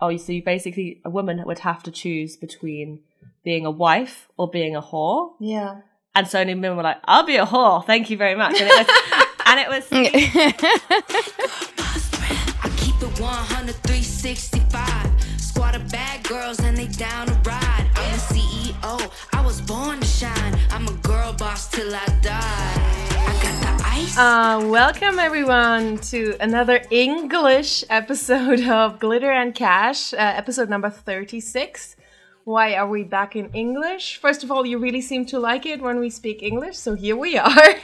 oh, so you basically a woman would have to choose between being a wife or being a whore. Yeah. And so many men were like, I'll be a whore, thank you very much. And it was, and it was I keep it 100, 365. Squad of bad girls and they down to ride. I'm the CEO, I was born to shine. I'm a girl boss till I die. Uh, welcome everyone to another English episode of Glitter and Cash, uh, episode number 36. Why are we back in English? First of all, you really seem to like it when we speak English, so here we are.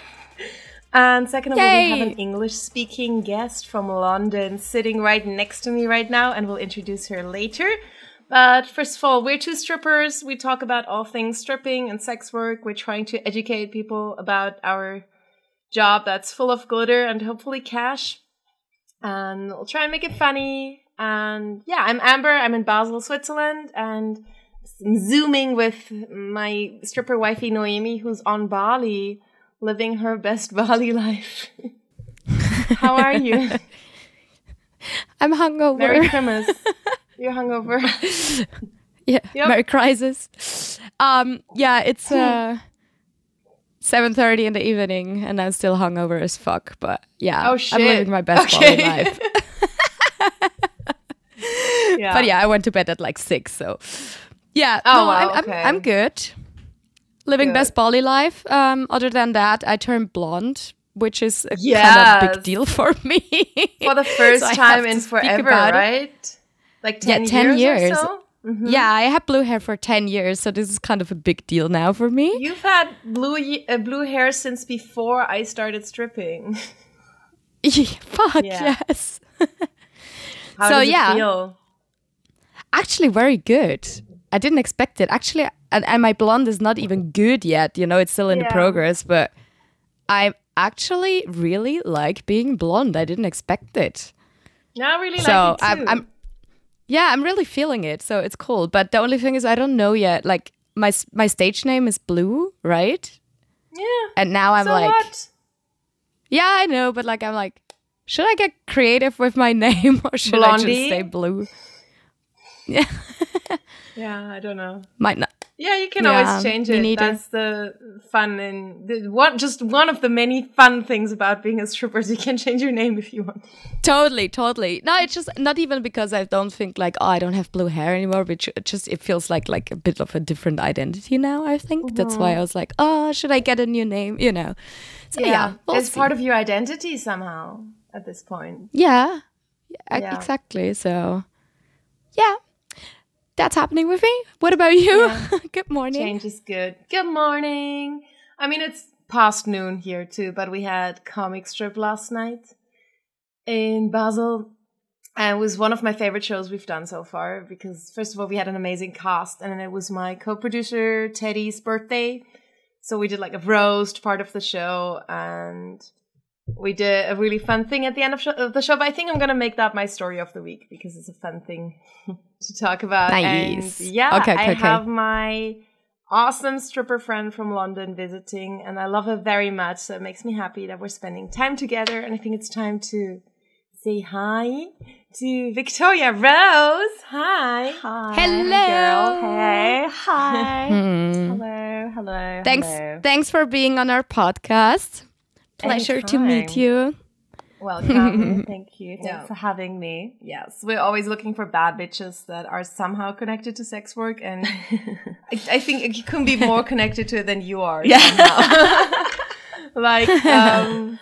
and second of all, we have an English speaking guest from London sitting right next to me right now, and we'll introduce her later. But first of all, we're two strippers. We talk about all things stripping and sex work. We're trying to educate people about our job that's full of glitter and hopefully cash. And we'll try and make it funny. And yeah, I'm Amber. I'm in Basel, Switzerland, and I'm zooming with my stripper wifey Noemi, who's on Bali, living her best Bali life. How are you? I'm hungover. Merry Christmas. You're hungover. yeah, Yep. Merry crisis. Um, yeah, it's uh, seven thirty in the evening, and I'm still hungover as fuck. But yeah, Oh, I'm living my best Okay. Bali life. yeah. But yeah, I went to bed at like six, so yeah. Oh, no, wow, I'm, okay. I'm I'm good. Living Good. best Bali life. Um, other than that, I turned blonde, which is a kind of big deal for me. For the first So time in forever, about it. right? Like Yeah, 10, 10 years, years. or so? Mhm. Yeah, I had blue hair for 10 years, so this is kind of a big deal now for me. You've had blue uh, blue hair since before I started stripping. Fuck, Yeah. yes. How So, does it yeah. feel? Actually, very good. I didn't expect it. Actually, and, and my blonde is not even good yet. You know, it's still in the Yeah. progress, but I actually really like being blonde. I didn't expect it. No, I really so like it too. I'm, I'm, yeah, I'm really feeling it. So it's cool. But the only thing is, I don't know yet. Like my my stage name is Blue, right? yeah. And now I'm so like, what? yeah, I know, but like I'm like, should I get creative with my name or should I just say Blue? Yeah, Yeah, I don't know. might not. Yeah, you can Yeah, always change it. That's the fun and the, one just one of the many fun things about being a stripper. is You can change your name if you want. Totally, totally. No, it's just not even because I don't think like oh I don't have blue hair anymore, which just it feels like like a bit of a different identity now. I think that's why mm-hmm. I was like, oh, should I get a new name? You know. So yeah, we'll it's see. part of your identity somehow at this point. yeah, yeah, Yeah. exactly. So yeah, that's happening with me. What about you? Yeah. Good morning. Change is good. Good morning. I mean, it's past noon here too, but we had comic strip last night in Basel. And it was one of my favorite shows we've done so far because, first of all, we had an amazing cast, and then it was my co producer Teddy's birthday. So we did like a roast part of the show, and we did a really fun thing at the end of, sho- of the show. But I think I'm going to make that my story of the week because it's a fun thing to talk about. Nice. And yeah, Okay, okay, I okay. have my awesome stripper friend from London visiting, and I love her very much. So it makes me happy that we're spending time together. And I think it's time to say hi to Victoria Rose. Hi. Hi. Hello. Girl. Hey. Hi. Hmm. Hello. Hello. Thanks, Hello. thanks for being on our podcast. Pleasure to meet you. Welcome. Thank you. Thanks for having me. Yes, we're always looking for bad bitches that are somehow connected to sex work, and I, I think you couldn't be more connected to it than you are. Yeah. like, um,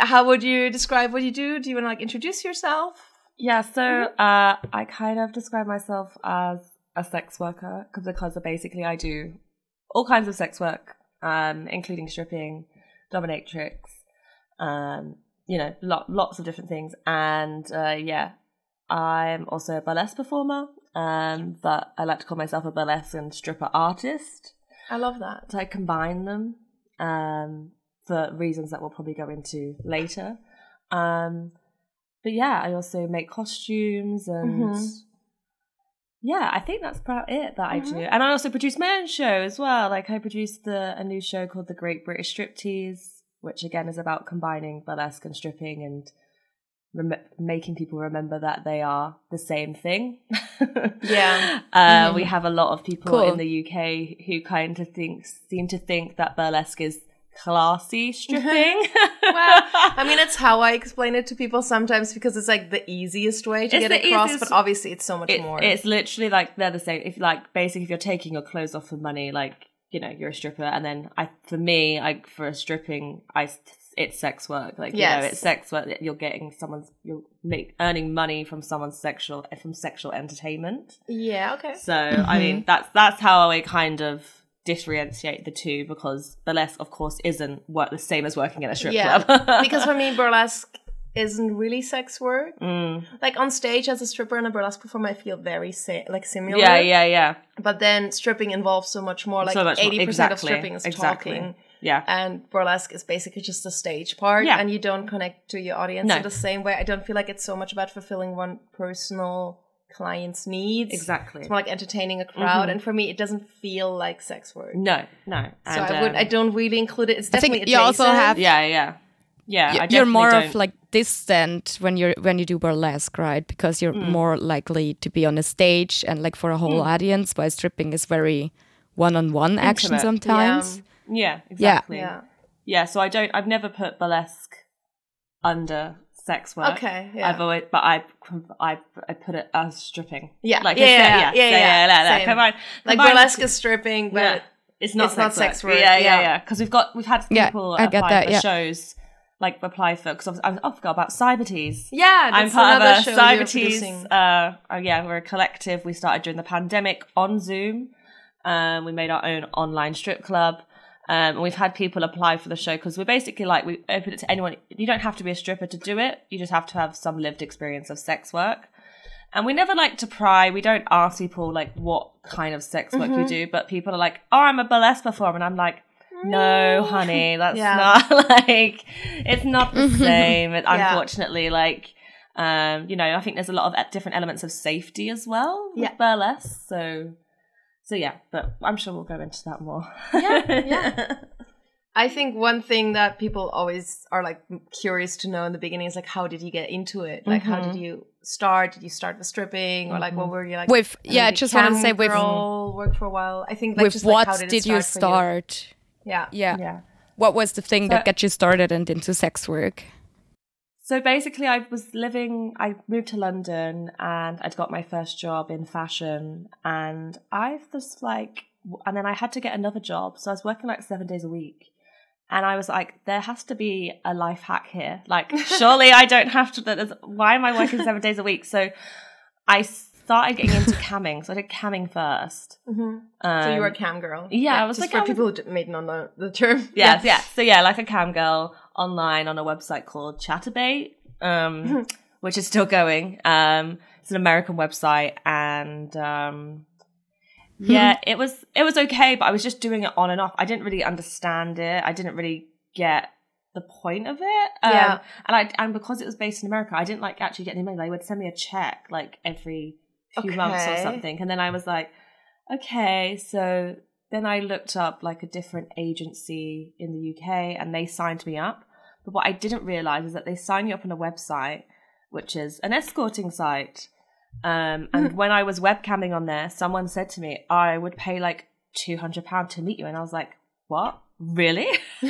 how would you describe what you do? Do you want to like introduce yourself? Yeah, so uh, I kind of describe myself as a sex worker because basically I do all kinds of sex work, um, including stripping, dominatrix, um, you know, lo- lots of different things. And uh, yeah, I'm also a burlesque performer, um, but I like to call myself a burlesque and stripper artist. I love that. So I combine them um, for reasons that we'll probably go into later. Um, but yeah, I also make costumes and Mhm. Yeah, I think that's about it that I do. Mhm. And I also produce my own show as well. Like I produced the, a new show called The Great British Striptease, which again is about combining burlesque and stripping and rem- making people remember that they are the same thing. Yeah. uh, we have a lot of people Cool. in the UK who kind of think seem to think that burlesque is classy stripping. Mm-hmm. well, I mean, it's how I explain it to people sometimes because it's like the easiest way to It's get across, easiest- but obviously it's so much It- more. It's literally like they're the same. If like basically if you're taking your clothes off for money, like you know you're a stripper, and then I for me like for a stripping, I it's sex work. Like you know it's sex work. You're getting someone's you're make earning money from someone's sexual from sexual entertainment. yeah, okay. So I mean mm-hmm. that's that's how I kind of differentiate the two because burlesque of course isn't work the same as working in a strip Yeah. club. because for me, burlesque isn't really sex work. Mm. Like on stage as a stripper and a burlesque performer, I feel very sa- like similar. yeah, yeah, yeah. But then stripping involves so much more. Like So much eighty percent of Exactly. stripping is Exactly. talking, Yeah. and burlesque is basically just the stage part, Yeah. and you don't connect to your audience No. in the same way. I don't feel like it's so much about fulfilling one personal client's needs. Exactly. It's more like entertaining a crowd, and for me, it doesn't feel like sex work. No, no. So And, I would, um, I don't really include it. It's I think definitely you also have- Yeah, yeah, yeah. I you're more don't- of like distant when you're when you do burlesque right because you're Mm. more likely to be on a stage and like for a whole audience while stripping is very one-on-one action sometimes yeah, exactly. Yeah. yeah. So I don't. I've never put burlesque under sex work. Okay, yeah. I've always, but I, I, I put it as stripping. Yeah, like yeah, yeah, yeah, yeah, yeah, yeah, yeah. Come on, Like combine- burlesque is stripping, but Yeah. It's not it's sex not work. sex work, Yeah, yeah, yeah. yeah. Because we've got we've had Yeah, people get apply that, for yeah. shows, like apply for because I, I forgot about Cybertease. yeah, I'm part another of a Cybertease. Uh, oh yeah, we're a collective. We started during the pandemic on Zoom. Um, we made our own online strip club. Um, and we've had people apply for the show because we're basically like we open it to anyone. You don't have to be a stripper to do it. You just have to have some lived experience of sex work. And we never like to pry. We don't ask people like what kind of sex work Mm-hmm. you do, but people are like, "Oh, I'm a burlesque performer," and I'm like, "No, honey, that's Yeah. not like it's not the same." And Yeah. Unfortunately, like um, you know, I think there's a lot of different elements of safety as well with Yeah. burlesque. So, so yeah, but I'm sure we'll go into that more. Yeah, yeah. I think one thing that people always are like curious to know in the beginning is like, how did you get into it? Like, how Mm-hmm. did you start? Did you start with stripping, or like, what were you like? With- yeah, just wanna cam say with- girl, worked for a while. I think like, with just, what like, how did, did, it you start? for start Yeah, yeah. yeah. what was the thing that got you started and into sex work So basically, I was living, I moved to London and I'd got my first job in fashion. And I was like, and then I had to get another job. So I was working like seven days a week. And I was like, there has to be a life hack here. Like, surely I don't have to, there's- why am I working seven days a week? So I started getting into camming. So I did camming first. hmm Um, so you were a cam girl. yeah, I was just like, for people who may not know the term. Yes, yeah. So yeah, like a cam girl online on a website called Chaturbate, um, which is still going. Um, it's an American website, and um, yeah, it was it was okay, but I was just doing it on and off. I didn't really understand it. I didn't really get the point of it. Um, Yeah. and I and because it was based in America, I didn't like actually get any money. They would send me a check like every few months or something, and then I was like, okay, so then I looked up like a different agency in the UK and they signed me up. But what I didn't realize is that they sign you up on a website, which is an escorting site. Um, and when I was webcamming on there, someone said to me, I would pay like £200 to meet you. And I was like, what? Really?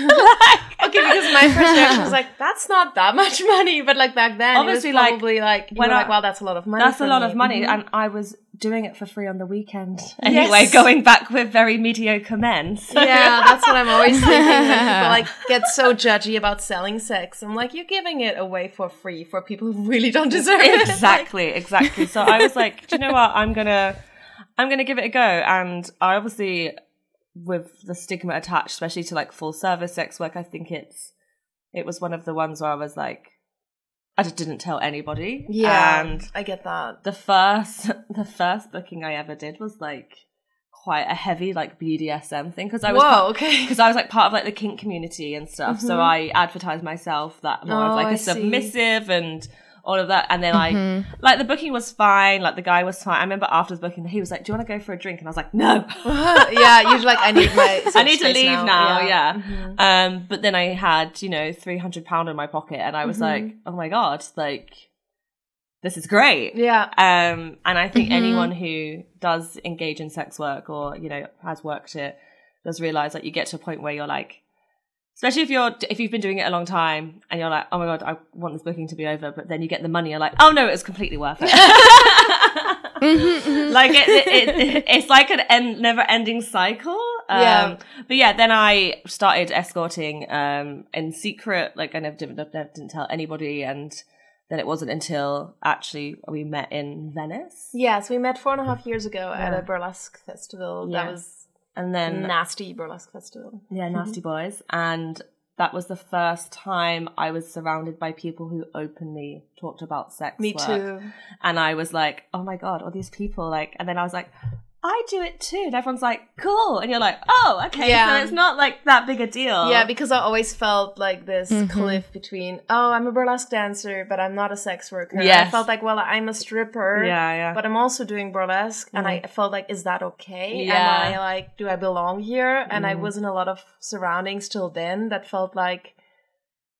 Okay, because my first reaction was like, that's not that much money. But like back then, Obviously, like, probably like, you when were I- like, wow, that's a lot of money. That's a lot me. of money. Mhm. And I was doing it for free on the weekend anyway, Yes. going back with very mediocre men. So- yeah, that's what I'm always thinking. When people like get so judgy about selling sex, I'm like, you're giving it away for free for people who really don't deserve it. exactly exactly so i was like do you know what i'm gonna i'm gonna give it a go and i obviously with the stigma attached especially to like full service sex work i think it's it was one of the ones where i was like i just didn't tell anybody yeah, and I get that. the first the first booking i ever did was like quite a heavy like bdsm thing because i was Whoa, okay. because I was like part of like the kink community and stuff. So mm-hmm. I advertised myself that more of Oh, like a I see. submissive and all of that. And then I, like, the booking was fine. Like, the guy was fine. I remember after the booking, he was like, "Do you want to go for a drink?" And I was like, "No, yeah, you're like, I need my. I need to leave now." Yeah. Mm-hmm. Um, but then I had, you know, three hundred pound in my pocket, and I was like, "Oh my god, like, this is great." Mm-hmm. Yeah. Um, and I Mm-hmm. think anyone who does engage in sex work or you know has worked it does realize that you get to a point where you're like, especially if you're if you've been doing it a long time and you're like, oh my god, I want this booking to be over, but then you get the money, you're like, oh no, it was completely worth it. like it, it, it, it's like an end, never-ending cycle. Um, Yeah. But yeah, then I started escorting um, in secret. Like I never didn't, never didn't tell anybody, and then it wasn't until actually we met in Venice, Yes, we met four and a half years ago at a burlesque festival. Yeah. That was and then nasty burlesque festival. yeah, mm-hmm. Nasty Boys, and that was the first time I was surrounded by people who openly talked about sex. Me work. too. And I was like, oh my god, all these people like, and then I was like. I do it too, and everyone's like, "Cool," and you're like, "Oh, okay." Yeah. So it's not like that big a deal. Yeah, because I always felt like this cliff between, oh, I'm a burlesque dancer, but I'm not a sex worker. And I felt like, well, I'm a stripper. Yeah, yeah. But I'm also doing burlesque. And I felt like, is that okay? Yeah. Mm. Am I like, do I belong here? And I was in a lot of surroundings till then that felt like,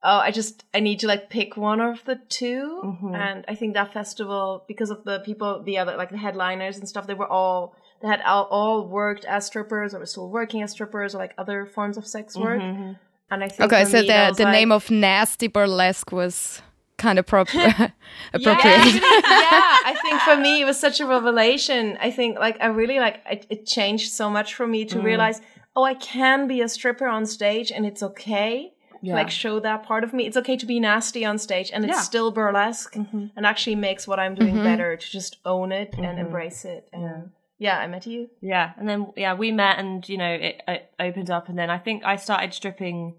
oh, I just, I need to like pick one of the 2 Mm-hmm. And I think that festival, because of the people, the other, like the headliners and stuff, they were all, they had all, all worked as strippers or were still working as strippers or like other forms of sex work. Mm-hmm. And I think Okay, so me, the the like- name of nasty burlesque was kind of prop- yeah, appropriate. yeah, I think for me it was such a revelation. I think like I really like it, it changed so much for me Mm. to realize, oh, I can be a stripper on stage and it's okay. Yeah. Like show that part of me. It's okay to be nasty on stage and it's Yeah. still burlesque and actually makes what I'm doing better to just own it and embrace it. And yeah. I met you. Yeah, and then yeah, we met, and you know, it, it opened up, and then I think I started stripping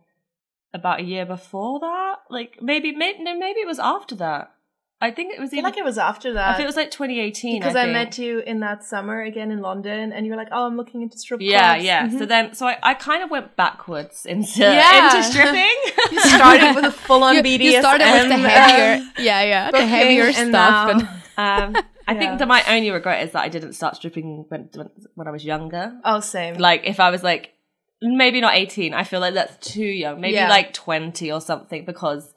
about a year before that. Like maybe, maybe no, maybe it was after that. I think it was I feel like it was after I that. think it was like 2018. because I, I, met you in that summer again in London, and you were like, "Oh, I'm looking into strip Yeah, clubs." yeah. Mhm. So then, so I, I kind of went backwards into Yeah. into stripping. you started with a full-on you, BDSM. you started with the heavier, yeah, yeah, the heavier and stuff. now- And um, I Yeah. think that my only regret is that I didn't start stripping when when, when I was younger. Oh, same. Like if I was like maybe not 18, I feel like that's too young. Maybe Yeah. like 20 or something because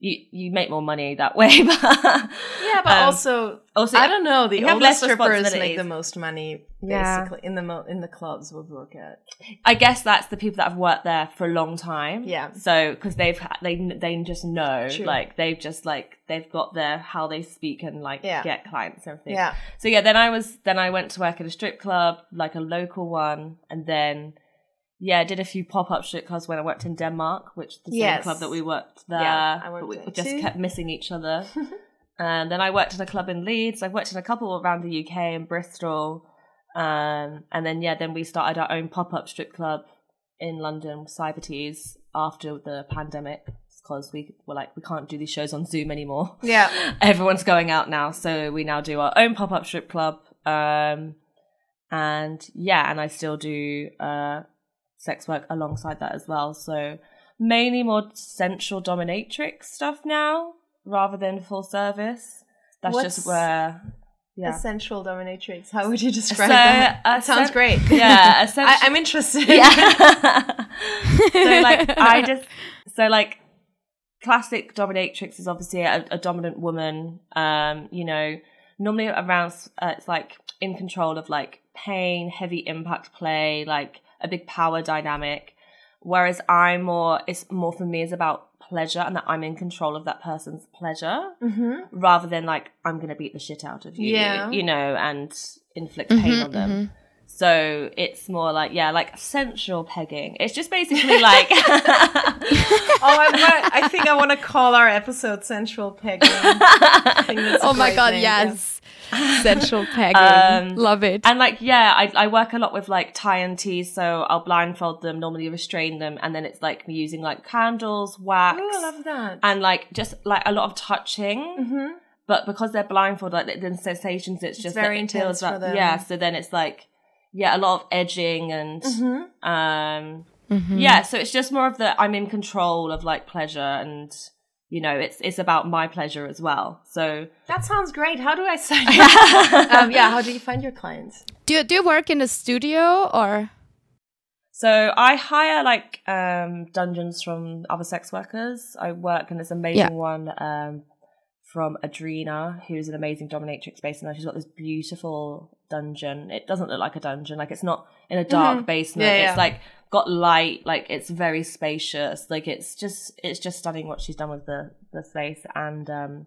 you you make more money that way. but yeah, but um, also, also I don't know. The you have oldest strippers make the most money, Yeah. basically in the mo- in the clubs we work at. I guess that's the people that have worked there for a long time. Yeah. So because they've they they just know True. like they've just like they've got their how they speak and like Yeah. get clients and everything. Yeah. So yeah, then I was then I went to work at a strip club, like a local one, and then yeah, I did a few pop up strip clubs when I worked in Denmark, which the same Yes. club that we worked there. Yeah, I worked but we there just too. kept missing each other. and then I worked in a club in Leeds. I've worked in a couple around the UK in Bristol. Um, and then yeah, then we started our own pop up strip club in London, Cybertease, after the pandemic because we were like we can't do these shows on Zoom anymore. Yeah. Everyone's going out now, so we now do our own pop up strip club. Um, and yeah, and I still do uh, sex work alongside that as well. So mainly more sensual dominatrix stuff now rather than full service. That's What's just where. Yeah. A sensual dominatrix. How would you describe So, that? uh, sounds sen- great. Yeah, I- I'm interested. Yeah. so like I just so like classic dominatrix is obviously a, a dominant woman. Um, you know, normally around uh, it's like in control of like pain, heavy impact play, like a big power dynamic. Whereas I'm more, it's more for me is about pleasure and that I'm in control of that person's pleasure Mm-hmm. rather than like I'm gonna beat the shit out of you, Yeah. you know, and inflict pain on them. So it's more like yeah, like sensual pegging. It's just basically like Oh, I, want, I think I want to call our episode "Sensual Pegging." I think that's a oh my god, name, yeah. yes, sensual pegging, Um, love it. and like yeah, I I work a lot with like tie and tease, so I'll blindfold them, normally restrain them, and then it's like me using like candles, wax, Ooh, I love that. and like just like a lot of touching. Mhm. But because they're blindfolded, like the sensations, it's just very like, it feels intense for like- them. Yeah, so then it's like yeah, a lot of edging and Mhm. um yeah. So it's just more of the I'm in control of like pleasure and you know, it's it's about my pleasure as well. So That sounds great. How do I sign up? um, yeah, how do you find your clients? Do you, do you work in a studio or? So I hire like um, dungeons from other sex workers. I work in this amazing Yeah. one um, from Adrena, who's an amazing dominatrix based in. She's got this beautiful dungeon. It doesn't look like a dungeon. Like it's not in a dark basement. Mm-hmm. Yeah, yeah. It's like got light. Like it's very spacious. Like it's just it's just stunning what she's done with the the space and. um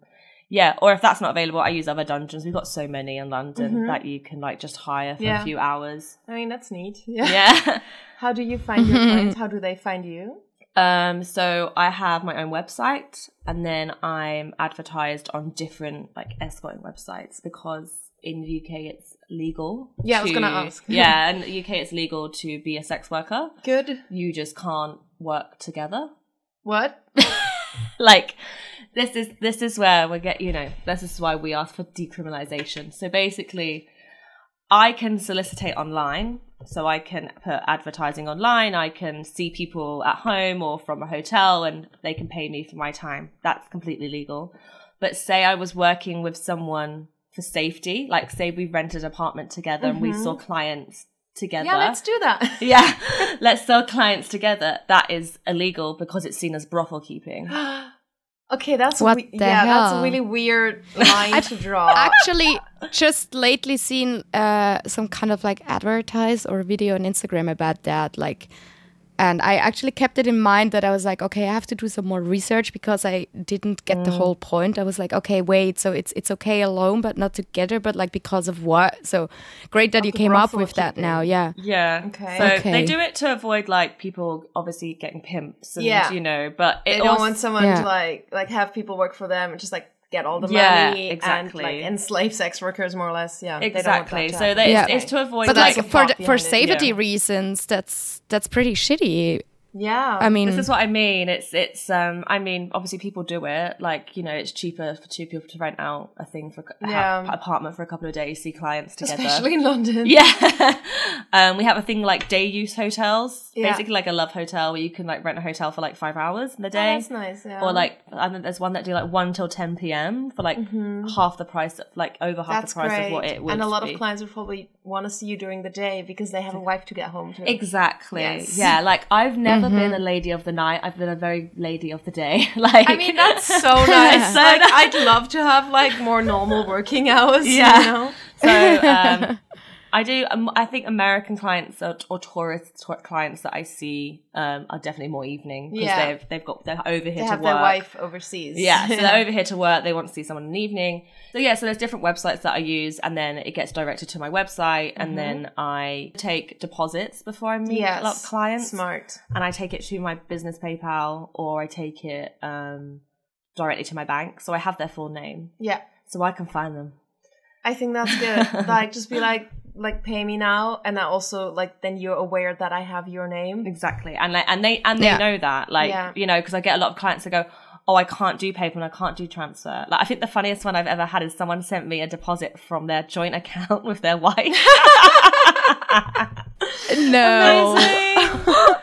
yeah, or if that's not available, I use other dungeons. We've got so many in London that you can like just hire for Mm-hmm. Yeah. a few hours. I mean, that's neat. Yeah. Yeah. How do you find your clients? How do they find you? Um, so I have my own website and then I'm advertised on different like escorting websites because in the UK it's legal. Yeah, I was gonna ask. yeah, in the UK it's legal to be a sex worker. Good. You just can't work together. What? Like this is this is where we get you know, this is why we ask for decriminalization. So basically I can solicitate online. So I can put advertising online. I can see people at home or from a hotel and they can pay me for my time. That's completely legal. But say I was working with someone for safety, like say we rented an apartment together and we saw clients together. Yeah, let's do that. yeah, let's sell clients together. That is illegal because it's seen as brothel keeping. Okay, that's What we- the yeah, that's a really weird line to draw. actually just lately seen uh, some kind of like advertise or video on Instagram about that. Like, and I actually kept it in mind that I was like, okay, I have to do some more research because I didn't get Mm. the whole point. I was like, okay, wait, so it's it's okay alone, but not together, but like because of what? So great that you the came up with that keeping. now. Yeah. Yeah. Okay. So Okay. they do it to avoid like people obviously getting pimps and Yeah. you know, but it they don't also, want someone Yeah. to like like have people work for them and just like get all the Yeah, money exactly. and like enslave sex workers more or less. Yeah, they don't want exactly. that So happen. they, Yeah. it's, it's to avoid But like like for for behind it. safety Yeah. reasons, that's that's pretty shitty. Yeah, I mean, this is what I mean. It's it's um I mean obviously people do it like you know it's cheaper for two people to rent out a thing for a Yeah. ha- apartment for a couple of days, see clients together. especially in London. Yeah. um, we have a thing like day use hotels, Yeah. basically like a love hotel where you can like rent a hotel for like five hours in the Oh, day. that's nice. Yeah, Or like, I mean, there's one that do like one till ten p.m. for like half the price, of, like over half Mm-hmm. that's the price great. of what it would. and a lot be. of clients would probably want to see you during the day because they have a wife to get home to. Exactly. Yes. Yeah. Like I've never been a lady of the night. I've been a very lady of the day. like I mean, that's so nice. So like. I'd love to have like more normal working hours. Yeah. You know? So um, I do. Um, I think American clients or, or tourist tour- clients that I see um, are definitely more evening because Yeah. they've they've got they're over here They to have work. their wife overseas. Yeah, so they're over here to work. They want to see someone in the evening. So yeah, so there's different websites that I use, and then it gets directed to my website, and then I take deposits before I meet yes. a lot of clients, Smart. and I take it to my business PayPal or I take it um, directly to my bank, so I have their full name, Yeah. so I can find them. I think that's good. like, just be like, like, pay me now, and that also like, then you're aware that I have your name. Exactly, and like, and they and they Yeah. know that, like Yeah. you know, because I get a lot of clients that go, "Oh, I can't do PayPal, and I can't do transfer." Like, I think the funniest one I've ever had is someone sent me a deposit from their joint account with their wife. no.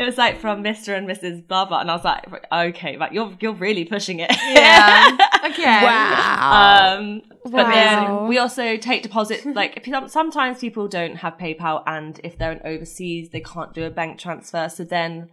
it was like from Mr. and Mrs. Blah blah, and I was like, "Okay, but you're you're really pushing it." Yeah. okay. Wow. Um, but then we also take deposits. Like if sometimes people don't have PayPal, and if they're in overseas, they can't do a bank transfer. So then,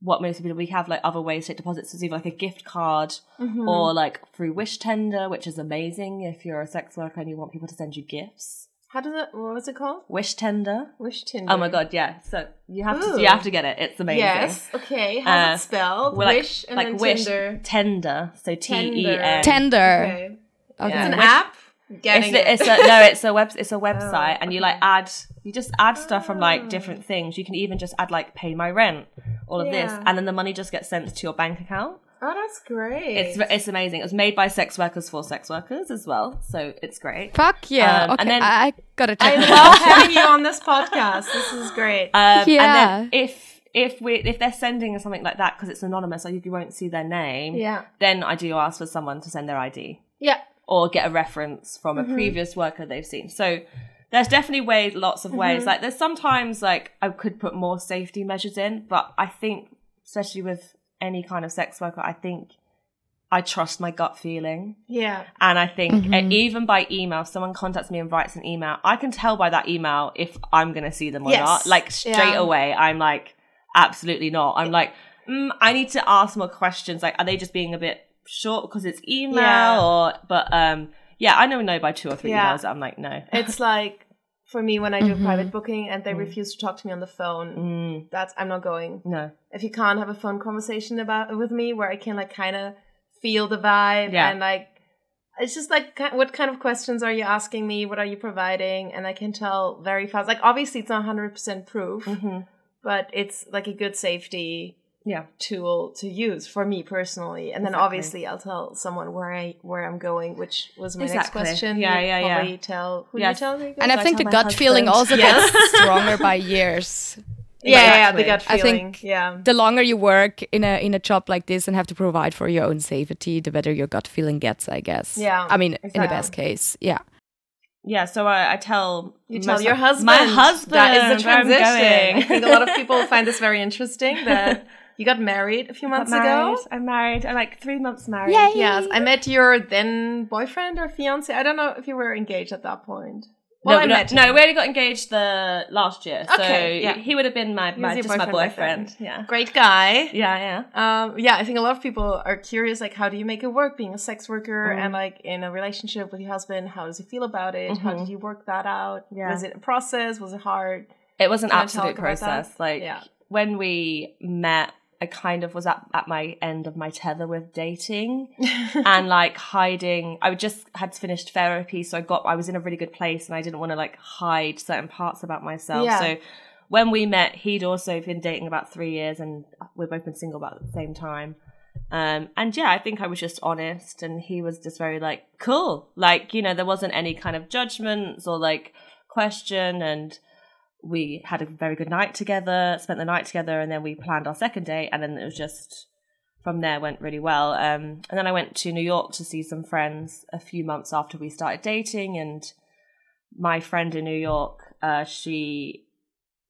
what most people we have like other ways to take deposits is either like a gift card Mm-hmm. or like through Wish Tender, which is amazing if you're a sex worker and you want people to send you gifts. How does it? What was it called? Wish Tender. Wish Tinder. Oh my god, yeah. So you have Ooh. to you have to get it. It's amazing. Yes. Okay. How's Uh, it spelled? We're like, wish and like then wish Tinder. tender. So T E N. Tender. Okay. Okay. Yeah. It's an Wish- app. It's, Getting the- it. it's a no, it's a web it's a website and you like add you just add stuff from like different things. You can even just add like pay my rent, all of this, and then the money just gets sent to your bank account. Oh, that's great. It's it's amazing. It was made by sex workers for sex workers as well, so it's great. Fuck yeah. Um, okay, and then- I, I gotta check I that love having you on this podcast. This is great. Um, Yeah. And then if if we if they're sending something like that because it's anonymous, or you won't see their name, Yeah. then I do ask for someone to send their ID. yeah. or get a reference from Mm-hmm. a previous worker they've seen. So there's definitely ways, lots of Mm-hmm. ways. Like there's sometimes like I could put more safety measures in, but I think especially with any kind of sex worker, I think I trust my gut feeling. Yeah. And I think uh, even by email, if someone contacts me and writes an email, I can tell by that email if I'm going to see them or Yes. not. Like straight Yeah. away, I'm like, absolutely not. I'm like, mm, I need to ask more questions. Like, are they just being a bit short because it's email Yeah. or, but, um, yeah, I know no by two or three Yeah. emails. I'm like, no. It's like for me when I do a private booking and they refuse to talk to me on the phone. Mm, That's I'm not going. no. If you can't have a phone conversation about with me where I can like kind of feel the vibe Yeah. and like it's just like what kind of questions are you asking me? What are you providing? And I can tell very fast. Like obviously it's not 100% proof, Mhm. but it's like a good safety Yeah. tool to use for me personally. And then Exactly. obviously I'll tell someone where I where I'm going, which was my next question. Yeah, You'd yeah, yeah. probably tell who Yes. you tell me? And I So I think the my gut feeling also Yes. gets stronger by years. yeah, yeah, yeah, the Exactly. gut I feeling. think yeah. The longer you work in a in a job like this and have to provide for your own safety, the better your gut feeling gets, I guess. Yeah, I mean, in the best case, yeah. Yeah. So I, I tell, You tell most- your husband. My husband. That is the transition. I think a lot of people find this very interesting that you got married a few months ago. I'm married. I'm like three months married. Yay. Yes, I met your then boyfriend or fiance. I don't know if you were engaged at that point. Well, no, I no, met no, him. we only got engaged the last year. So Okay, yeah. he would have been my, my just my boyfriend back then. boyfriend. Yeah. Great guy. Yeah, yeah. Um, yeah, I think a lot of people are curious, like, how do you make it work being a sex worker Mm. and like in a relationship with your husband? How does he feel about it? How Mhm. did you work that out? Yeah. Was it a process? Was it hard? It was an Can absolute talk about that? process. Like Yeah. when we met, I kind of was at, at my end of my tether with dating and like hiding. I just had finished therapy, so I got I was in a really good place and I didn't want to like hide certain parts about myself. Yeah. So when we met, he'd also been dating about three years and we've both been single about the same time. Um, and yeah, I think I was just honest and he was just very like, cool. Like, you know, there wasn't any kind of judgments or like question and we had a very good night together, spent the night together, and then we planned our second date, and then it was just from there went really well. Um, and then I went to New York to see some friends a few months after we started dating, and my friend in New York, uh, she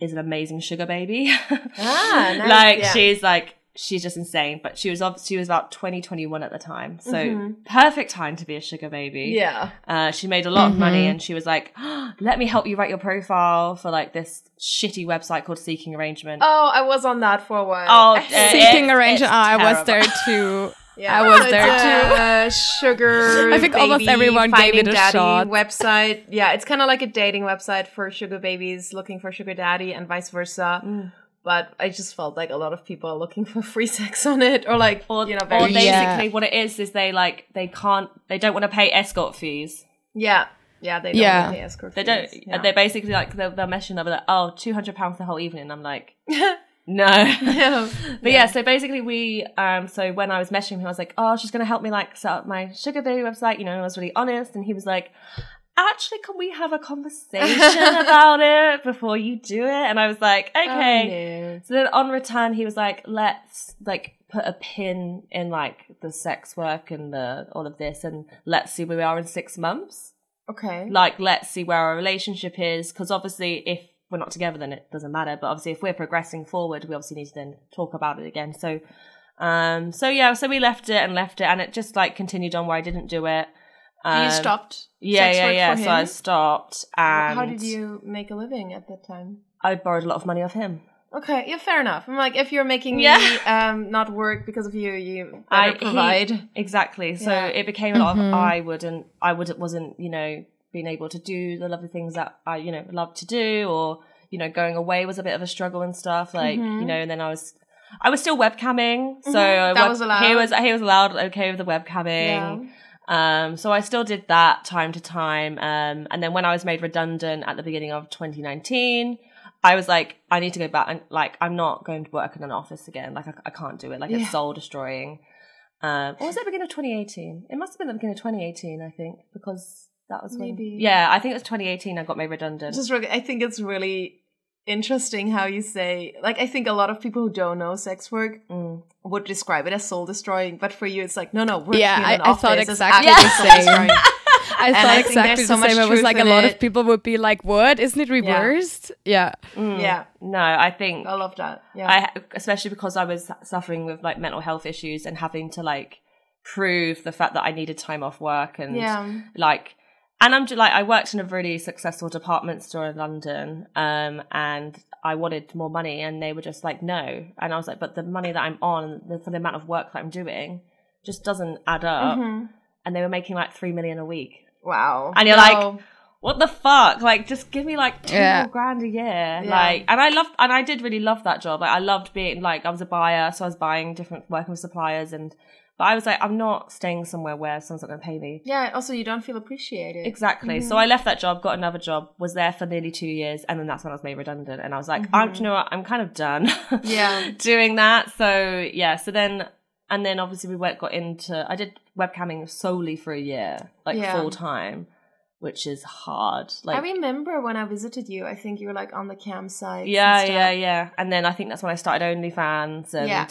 is an amazing sugar baby. Ah, nice, like yeah. she's like she's just insane. But she was ob- she was about twenty twenty one at the time, so Mhm. perfect time to be a sugar baby. yeah. Uh, she made a lot of money Mhm. and she was like, let me help you write your profile for like this shitty website called Seeking Arrangement. Oh, I was on that for a while. Oh, I Seeking it's- arrangement. it's Ah, I was there too. Yeah, I was there it's a, uh, sugar. I think almost baby everyone gave it a daddy shot. Website. Yeah, it's kind of like a dating website for sugar babies looking for sugar daddy and vice versa. Mm. But I just felt like a lot of people are looking for free sex on it, or like Or, you know, or basically Yeah. what it is is they like they can't they don't want to pay escort fees. yeah, yeah. They don't Yeah. really escort They don't. yeah. They're basically like they're, they're meshing over like oh 200 pounds the whole evening. I'm like no. Yeah. But yeah. so basically we um so when I was meshing him, I was like, oh, she's gonna help me like set up my sugar baby website, you know, I was really honest, and he was like, actually, can we have a conversation about it before you do it? And I was like, okay. Oh, So then on return, he was like, let's like put a pin in like the sex work and the all of this, and let's see where we are in six months. Okay. Like, let's see where our relationship is, because obviously, if we're not together, then it doesn't matter. But obviously, if we're progressing forward, we obviously need to then talk about it again. So, um, so yeah, so we left it and left it, and it just like continued on where I didn't do it. You Um, stopped. Yeah, sex yeah, work yeah. for So I stopped, and How did you make a living at that time? I borrowed a lot of money off him. Okay, yeah, fair enough. I'm like, if you're making Yeah. me um not work because of you, you I better provide. he- exactly. So Yeah. it became a lot Mhm. of I wouldn't, I would wasn't, you know, being able to do the lovely things that I, you know, love to do, or you know, going away was a bit of a struggle and stuff. Like Mhm. you know, and then I was, I was still webcamming, so Mhm. That web- was allowed. He was he was allowed okay with the webcamming. Um, so I still did that time to time. Um, and then when I was made redundant at the beginning of 2019, I was like, I need to go back and like, I'm not going to work in an office again. Like, I, I can't do it. Like, Yeah. it's soul destroying. Um, or was it the beginning of 2018? It must have been the beginning of 2018, I think, because that was when. Maybe. Yeah, I think it was 2018 I got made redundant. Just really, I think it's really interesting how you say like I think a lot of people who don't know sex work Mm. would describe it as soul destroying, but for you it's like no no working Yeah, in I- I thought exactly actually the same. I thought I exactly there's the so same. I was like, a lot it. of people would be like, "What? Isn't it reversed?" Yeah. Mm. yeah, No, I think I love that. Yeah, I especially because I was suffering with like mental health issues and having to like prove the fact that I needed time off work and Yeah. like and I'm just like I worked in a really successful department store in London um and I wanted more money and they were just like no and I was like but the money that I'm on the, for the amount of work that I'm doing just doesn't add up Mm-hmm. and they were making like 3 million a week Wow. And you're No. like, what the fuck? Like, just give me like two Yeah. grand a year. Yeah. Like, and I loved, and I did really love that job. Like, I loved being like, I was a buyer, so I was buying different, working with suppliers, and but I was like, I'm not staying somewhere where someone's not going to pay me. yeah. Also, you don't feel appreciated. Exactly. So mm-hmm. I left that job, got another job, was there for nearly two years, and then that's when I was made redundant. And I was like, oh, do you know what? I'm kind of done. Yeah. doing that. So yeah. So then, and then obviously we went got into. I did webcamming solely for a year, like Yeah. full time, which is hard. Like I remember when I visited you. I think you were like on the campsite. yeah, yeah, yeah. And then I think that's when I started OnlyFans, and Yeah.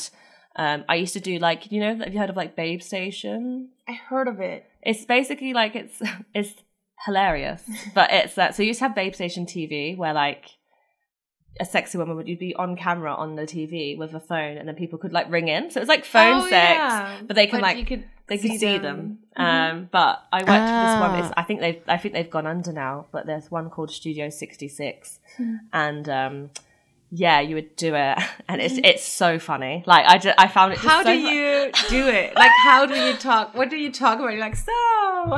Um, I used to do like you know have you heard of like Babe Station? I heard of it. It's basically like it's it's hilarious, but it's that. So you used to have Babe Station TV where like a sexy woman would you'd be on camera on the TV with a phone, and then people could like ring in. So it was like phone Oh, sex, yeah. but they can But like you could they can see see them. them. Mhm. Um, but I worked for this one. Ah. It's, I think they've I think they've gone under now. But there's one called Studio Sixty Six, Hmm. and um, yeah, you would do it, and it's mm. it's so funny. Like I just I found it. Just How so do fu- you do it? Like, how do you talk? What do you talk about? You're like, so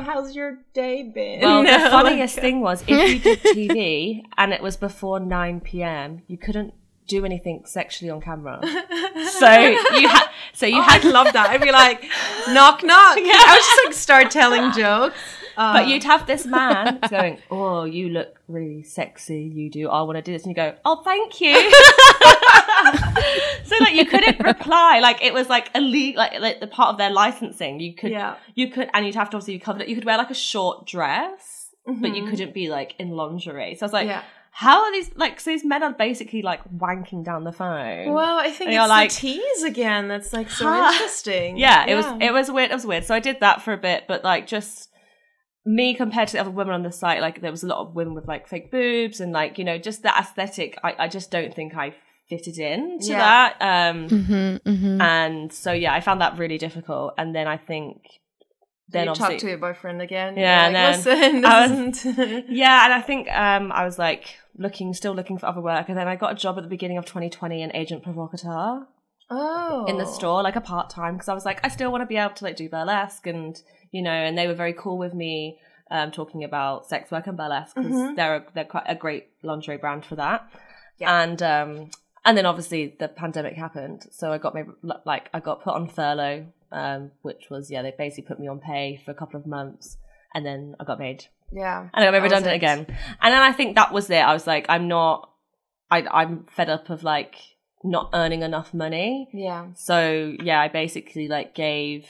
how's your day been? Well, No, the funniest like- thing was if you did TV and it was before 9 p.m., you couldn't do anything sexually on camera. So you had, so you Oh, had, I'd love that. I'd be like, knock, knock. Yeah. I would just like start telling jokes. But you'd have this man going, "Oh, you look really sexy. You do. I want to do this," and you go, "Oh, thank you." so like you couldn't reply. Like it was like illegal. Like, like the part of their licensing, you could, Yeah. you could, and you'd have to obviously cover it. You could wear like a short dress, but you Mhm. couldn't be like in lingerie. So I was like. yeah. How are these like? So these men are basically like wanking down the phone. Well, I think And it's you're like- the tease again. That's like so Huh. interesting. yeah, it was it was weird. It was weird. So I did that for a bit, but like just me compared to the other women on the site, like there was a lot of women with like fake boobs and like you know just the aesthetic. I I just don't think I fitted in to Yeah. that. Um, Mm-hmm, mm-hmm. and so yeah, I found that really difficult. And then I think then you talk to your boyfriend again. Yeah, and like, then listen, I this isn't. Yeah, and I think um, I was like looking, still looking for other work, and then I got a job at the beginning of 2020 in Agent Provocateur oh, in the store, like a part time, because I was like, I still want to be able to like do burlesque, and you know, and they were very cool with me um, talking about sex work and burlesque because Mhm. they're a, they're quite a great lingerie brand for that, Yeah. and um, and then obviously the pandemic happened, so I got my like I got put on furlough, um, which was yeah, they basically put me on pay for a couple of months, and then I got made Yeah, and I got made That was redundant it. again. And then I think that was it. I was like, I'm not, I, I'm fed up of like not earning enough money. Yeah, So yeah, I basically like gave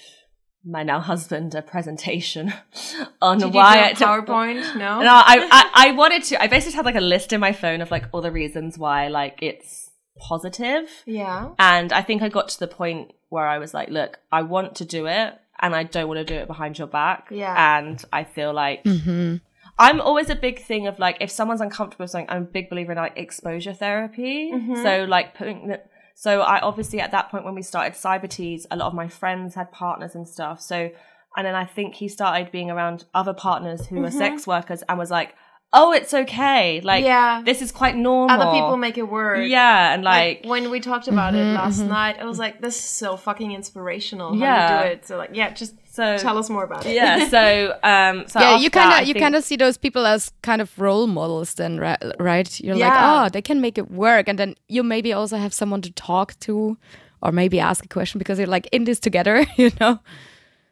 my now husband a presentation on Did you why do a I took- PowerPoint? No, No, I, I I wanted to. I basically had like a list in my phone of like all the reasons why like it's positive. yeah, And I think I got to the point where I was like, look, I want to do it and I don't want to do it behind your back. Yeah. And I feel like Mm-hmm. I'm always a big thing of like if someone's uncomfortable with something, I'm a big believer in like exposure therapy. Mhm. So like putting the, so I obviously at that point when we started Cyber Tease, a lot of my friends had partners and stuff. So and then I think he started being around other partners who were Mhm. sex workers and was like, Oh, it's okay. Like yeah. this is quite normal. Other people make it work. Yeah, and Like, like, when we talked about it Mhm, last mhm. night, I was like, "This is so fucking inspirational." How Yeah. you do it. So like, yeah, just so tell us more about it. yeah so um so yeah, you kind I of you think- kind of see those people as kind of role models, then, right? right? You're Yeah. like, oh, they can make it work, and then you maybe also have someone to talk to, or maybe ask a question because you're like in this together, you know?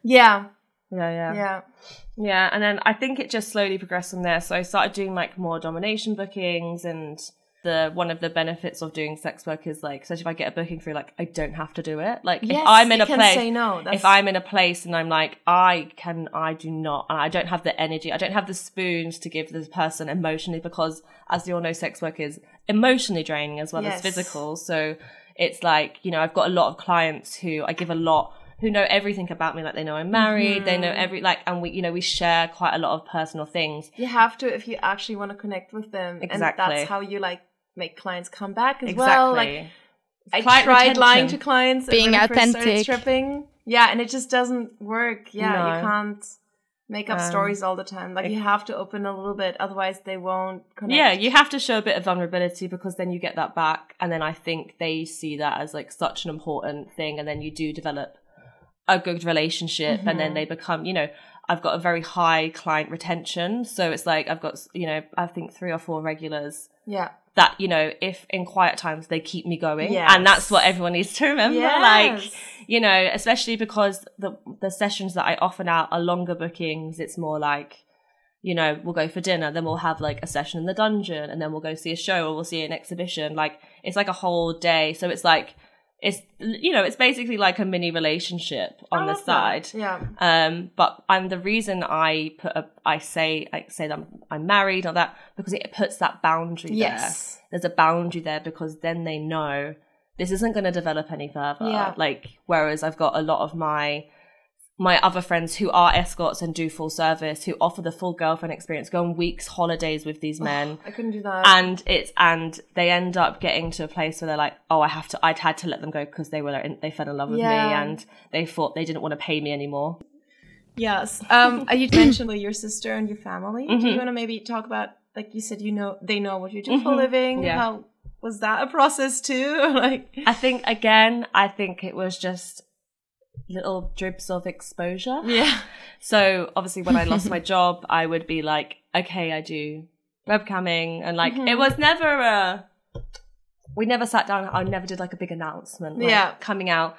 yeah, yeah yeah yeah. Yeah, and then I think it just slowly progressed from there. So I started doing like more domination bookings, and the one of the benefits of doing sex work is like, especially if I get a booking through, like I don't have to do it. Like Yes, if I'm in a place, say no. That's- if I'm in a place and I'm like, I can, I do not, I don't have the energy, I don't have the spoons to give this person emotionally because, as you all know, sex work is emotionally draining as well Yes. as physical. So it's like, you know, I've got a lot of clients who I give a lot who know everything about me like they know i'm married they Mm-hmm. know every like and we you know we share quite a lot of personal things You have to if you actually want to connect with them, and Exactly. that's how you like make clients come back as exactly well. Like I Client tried lying to clients Being when I first started authentic. stripping. Yeah, and it just doesn't work. Yeah, No. you can't make up Um, stories all the time. Like you have to open a little bit, otherwise they won't connect. Yeah, you have to show a bit of vulnerability because then you get that back, and then I think they see that as like such an important thing, and then you do develop a good relationship, and Mm-hmm. then they become, you know, I've got a very high client retention, so it's like I've got, you know, I think three or four regulars yeah, that you know if in quiet times they keep me going Yes. and that's what everyone needs to remember. Like you know especially because the the sessions that i offer now are longer bookings. It's more like you know we'll go for dinner then we'll have like a session in the dungeon and then we'll go see a show or we'll see an exhibition. Like it's like a whole day. So it's like it's you know it's basically like a mini relationship on the love that. side Yeah, um, but I'm the reason I put a, I say I say that I'm, I'm married or that because it puts that boundary Yes. there. There's a boundary there because then they know this isn't going to develop any further. Yeah. Like whereas I've got a lot of my my other friends who are escorts and do full service who offer the full girlfriend experience, go on weeks holidays with these men I couldn't do that. and it's and they end up getting to a place where they're like oh i have to i'd had to let them go because they were in, they fell in love with me and they thought they didn't want to pay me anymore yes, um, uh, you mentioned your sister and your family. Do Mm-hmm. you want to maybe talk about, like you said, you know, they know what you do for a living. Mm-hmm. Yeah. How was that a process too? like, i think again i think it was just little drips of exposure yeah, so obviously when i lost my job i would be like okay i do webcamming and like Mm-hmm. it was never a we never sat down i never did like a big announcement like, Yeah. coming out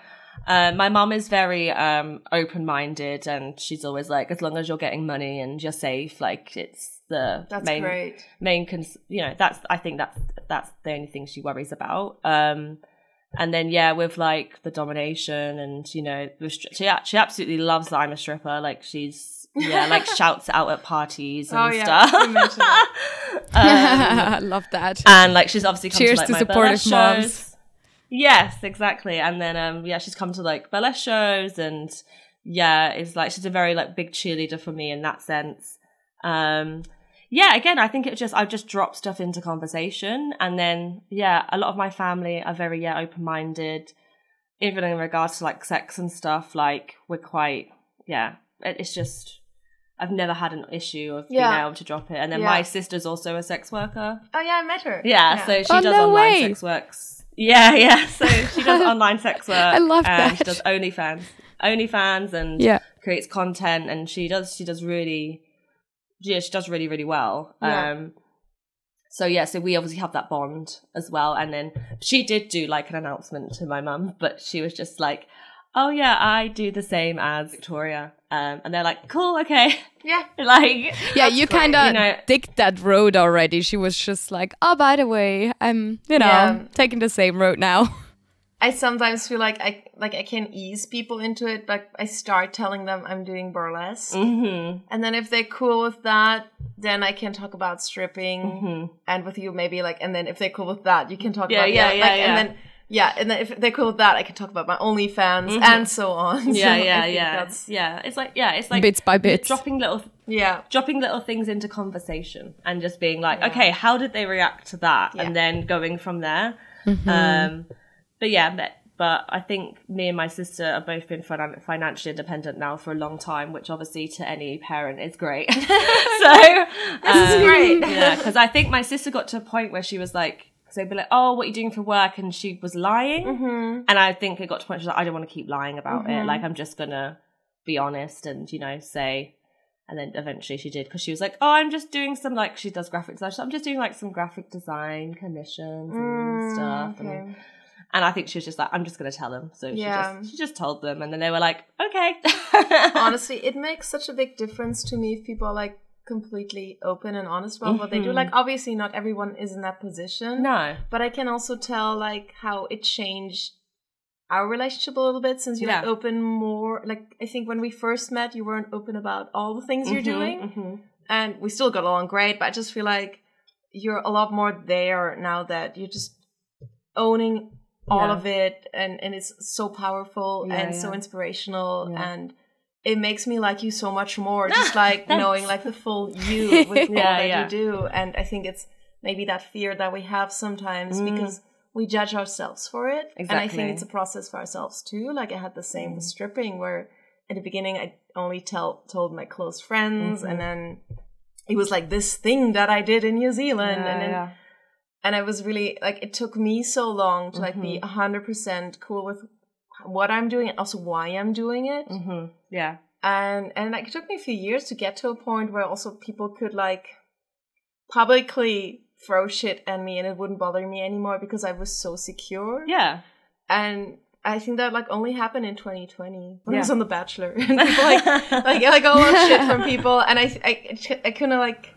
uh, my mom is very um, open-minded and she's always like as long as you're getting money and you're safe like it's the that's main great. main cons- you know that's i think that's that's the only thing she worries about um and then yeah with like the domination and you know the stri- she, she absolutely loves that i'm a stripper like she's yeah like shouts out at parties and Oh, yeah, stuff you mentioned. I love that. and like she's obviously come Cheers to, like, to my supportive moms. shows. Yes, exactly. And then um yeah, she's come to like ballet shows and yeah, it's like she's a very like big cheerleader for me in that sense. Um yeah, again, I think it just I just dropped stuff into conversation and then yeah, a lot of my family are very yeah, open minded. Even in regards to like sex and stuff, like we're quite yeah, it- it's just I've never had an issue of Yeah. being able to drop it. And then Yeah. my sister's also a sex worker. Oh yeah, I met her. Yeah, so she Oh, does no online way. sex works. Yeah, yeah. So she does online sex work. I love and She that. does OnlyFans, OnlyFans, and Yeah. creates content, and she does she does really, yeah, she does really really well. Yeah. Um, so yeah, so we obviously have that bond as well, and then she did do like an announcement to my mum, but she was just like, "Oh yeah, I do the same as Victoria," um, and they're like, "Cool, okay." yeah. Like yeah, you kind of You know- dig that road already. She was just like, oh, by the way, I'm, you know, Yeah. taking the same road now. I sometimes feel like I like I can ease people into it, but I start telling them I'm doing burlesque, Mhm. and then if they're cool with that, then I can talk about stripping, Mm-hmm. and with you maybe like, and then if they're cool with that, you can talk Yeah, about yeah, yeah, like, yeah. and then yeah, and then if they're cool with that, I can talk about my OnlyFans and so on. Mm-hmm. yeah, So yeah, yeah, That's, yeah. It's like yeah, it's like Bits by bits. dropping little yeah, dropping little things into conversation and just being like, okay, how did they react to that, Yeah. and then going from there. Mm-hmm. Um, but yeah, but, but I think me and my sister have both been finan- financially independent now for a long time, which obviously to any parent is great. so this is great. yeah, because I think my sister got to a point where she was like. So they'd be like, "Oh, what are you doing for work?" And she was lying, Mm-hmm. and I think it got to a point where she like, "I don't want to keep lying about it. Like, I'm just gonna be honest and you know say." And then eventually she did because she was like, "Oh, I'm just doing some like she does graphic design. I'm just doing like some graphic design commissions and stuff." Mm, okay. and I think she was just like, "I'm just gonna tell them." So she Yeah. just she just told them, and then they were like, "Okay." honestly, it makes such a big difference to me if people are like completely open and honest about what they do. Like, obviously, not everyone is in that position. no, But I can also tell like how it changed our relationship a little bit since you like Yeah. open more. Like, I think when we first met, you weren't open about all the things you're doing, Mhm. and we still got along great. But I just feel like you're a lot more there now that you're just owning all Yeah. of it and and it's so powerful Yeah, and so inspirational Yeah. and it makes me like you so much more just like knowing like the full you with all that yeah. you do and i think it's maybe that fear that we have sometimes Mm. because we judge ourselves for it. And I think it's a process for ourselves too. Like I had the same with stripping where at the beginning I only tell told my close friends and then it was like this thing that I did in New Zealand and then yeah. And I was really like it took me so long to like be a hundred percent cool with what I'm doing and also why I'm doing it. hmm yeah. And and like it took me a few years to get to a point where also people could like publicly throw shit at me and it wouldn't bother me anymore because I was so secure. Yeah. And I think that like only happened in 2020 when I was on The Bachelor and people like like like all shit from people and I I I kind of like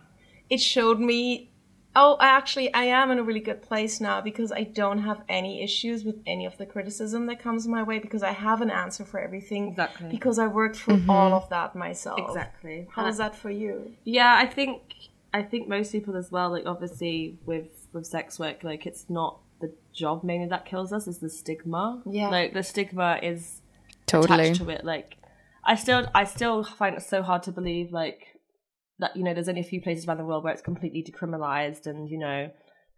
it showed me oh I actually I am in a really good place now because I don't have any issues with any of the criticism that comes my way because I have an answer for everything Exactly. because I worked through mm-hmm. all of that myself. Exactly. How is that for you? Yeah, I think I think most people as well. Like obviously with with sex work, like it's not the job mainly that kills us; it's the stigma. Yeah. like the stigma is Totally. attached to it. Like I still I still find it so hard to believe like that you know there's only a few places around the world where it's completely decriminalized and you know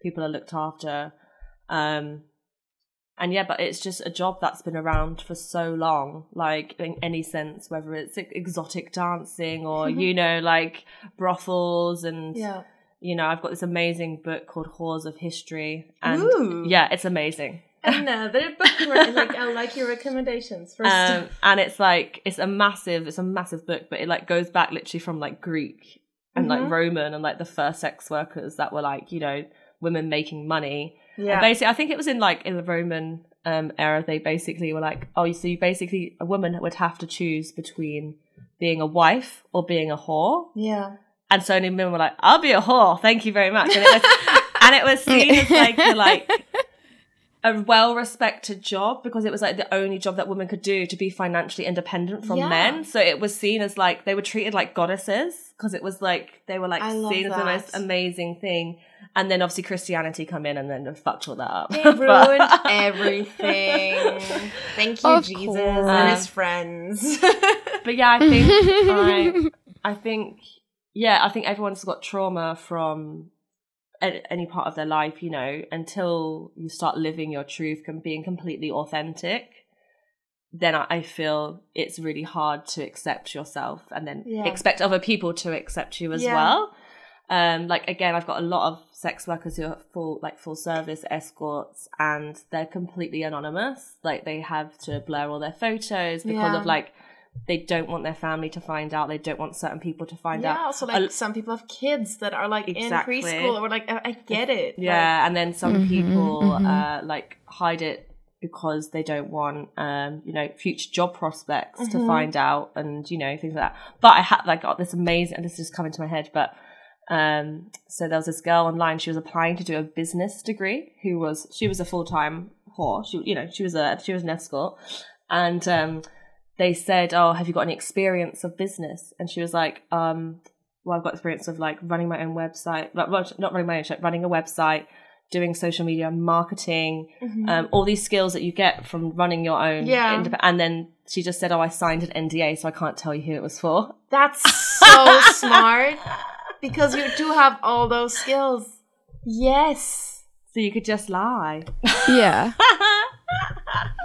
people are looked after. Um and yeah, but it's just a job that's been around for so long, like in any sense, whether it's exotic dancing or, you know, like brothels and, Yeah. you know, I've got this amazing book called Whores of History. And Ooh. yeah, it's amazing. Another book. like I like your recommendations. First, Um, and it's like, it's a massive, it's a massive book, but it like goes back literally from like Greek and like Roman and like the first sex workers that were like, you know, women making money. yeah. And basically, I think it was in like in the Roman um, era. They basically were like, oh, so you basically a woman would have to choose between being a wife or being a whore. yeah. And so many women were like, I'll be a whore, thank you very much. And it was, and it was seen as like a, like a well respected job because it was like the only job that women could do to be financially independent from Yeah. men. So it was seen as like they were treated like goddesses because it was like they were like I love seen as the most amazing thing. And then obviously Christianity come in and then fucked all that up. They ruined everything. Thank you, Of Jesus course. and his friends. but yeah, I think I, I think yeah, I think everyone's got trauma from a- any part of their life, you know, until you start living your truth and being completely authentic. Then I feel it's really hard to accept yourself and then Yeah. expect other people to accept you as Yeah. well. Um, like again, I've got a lot of sex workers who are full like full service escorts, and they're completely anonymous. Like they have to blur all their photos because Yeah. of like they don't want their family to find out. They don't want certain people to find yeah, out. also A- like some people have kids that are like Exactly. in preschool or like I, I get it. yeah, and then some Mhm, people mhm. uh, like hide it because they don't want um, you know future job prospects to Mhm. find out, and you know things like that. But I had like got this amazing, and this just come into my head, but. Um, so there was this girl online. She was applying to do a business degree. Who was she was a full time whore. She, you know, she was a she was an escort, and um, they said, "Oh, have you got any experience of business?" And she was like, um, "Well, I've got experience of like running my own website, like, well, not running my own, website, running a website, doing social media marketing, um, all these skills that you get from running your own." Yeah. indep- and then she just said, "Oh, I signed an NDA, so I can't tell you who it was for." That's so smart because you do have all those skills. Yes. So you could just lie. Yeah.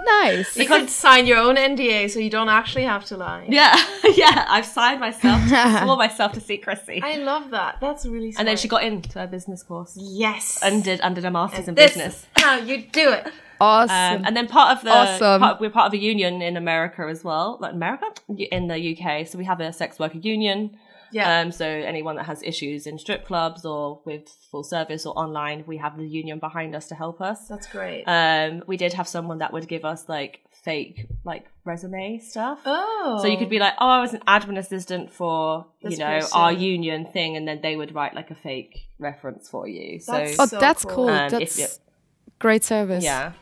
nice. You could sign your own NDA so you don't actually have to lie. Yeah, yeah. I've signed myself, swore myself to secrecy, I love that. That's really smart. and then she got into a business course yes. and did and did a master's in this business. how you do it. Awesome. Um, and then part of the Awesome. part, we're part of a union in America as well, like America in the UK. So we have a sex worker union. Yeah. Um, so anyone that has issues in strip clubs or with full service or online, we have the union behind us to help us. That's great. Um, we did have someone that would give us like fake like resume stuff. oh. So you could be like, oh, I was an admin assistant for This you know person. our union thing, and then they would write like a fake reference for you. So That's oh, so that's cool. cool. Um, if that's you- great service. yeah,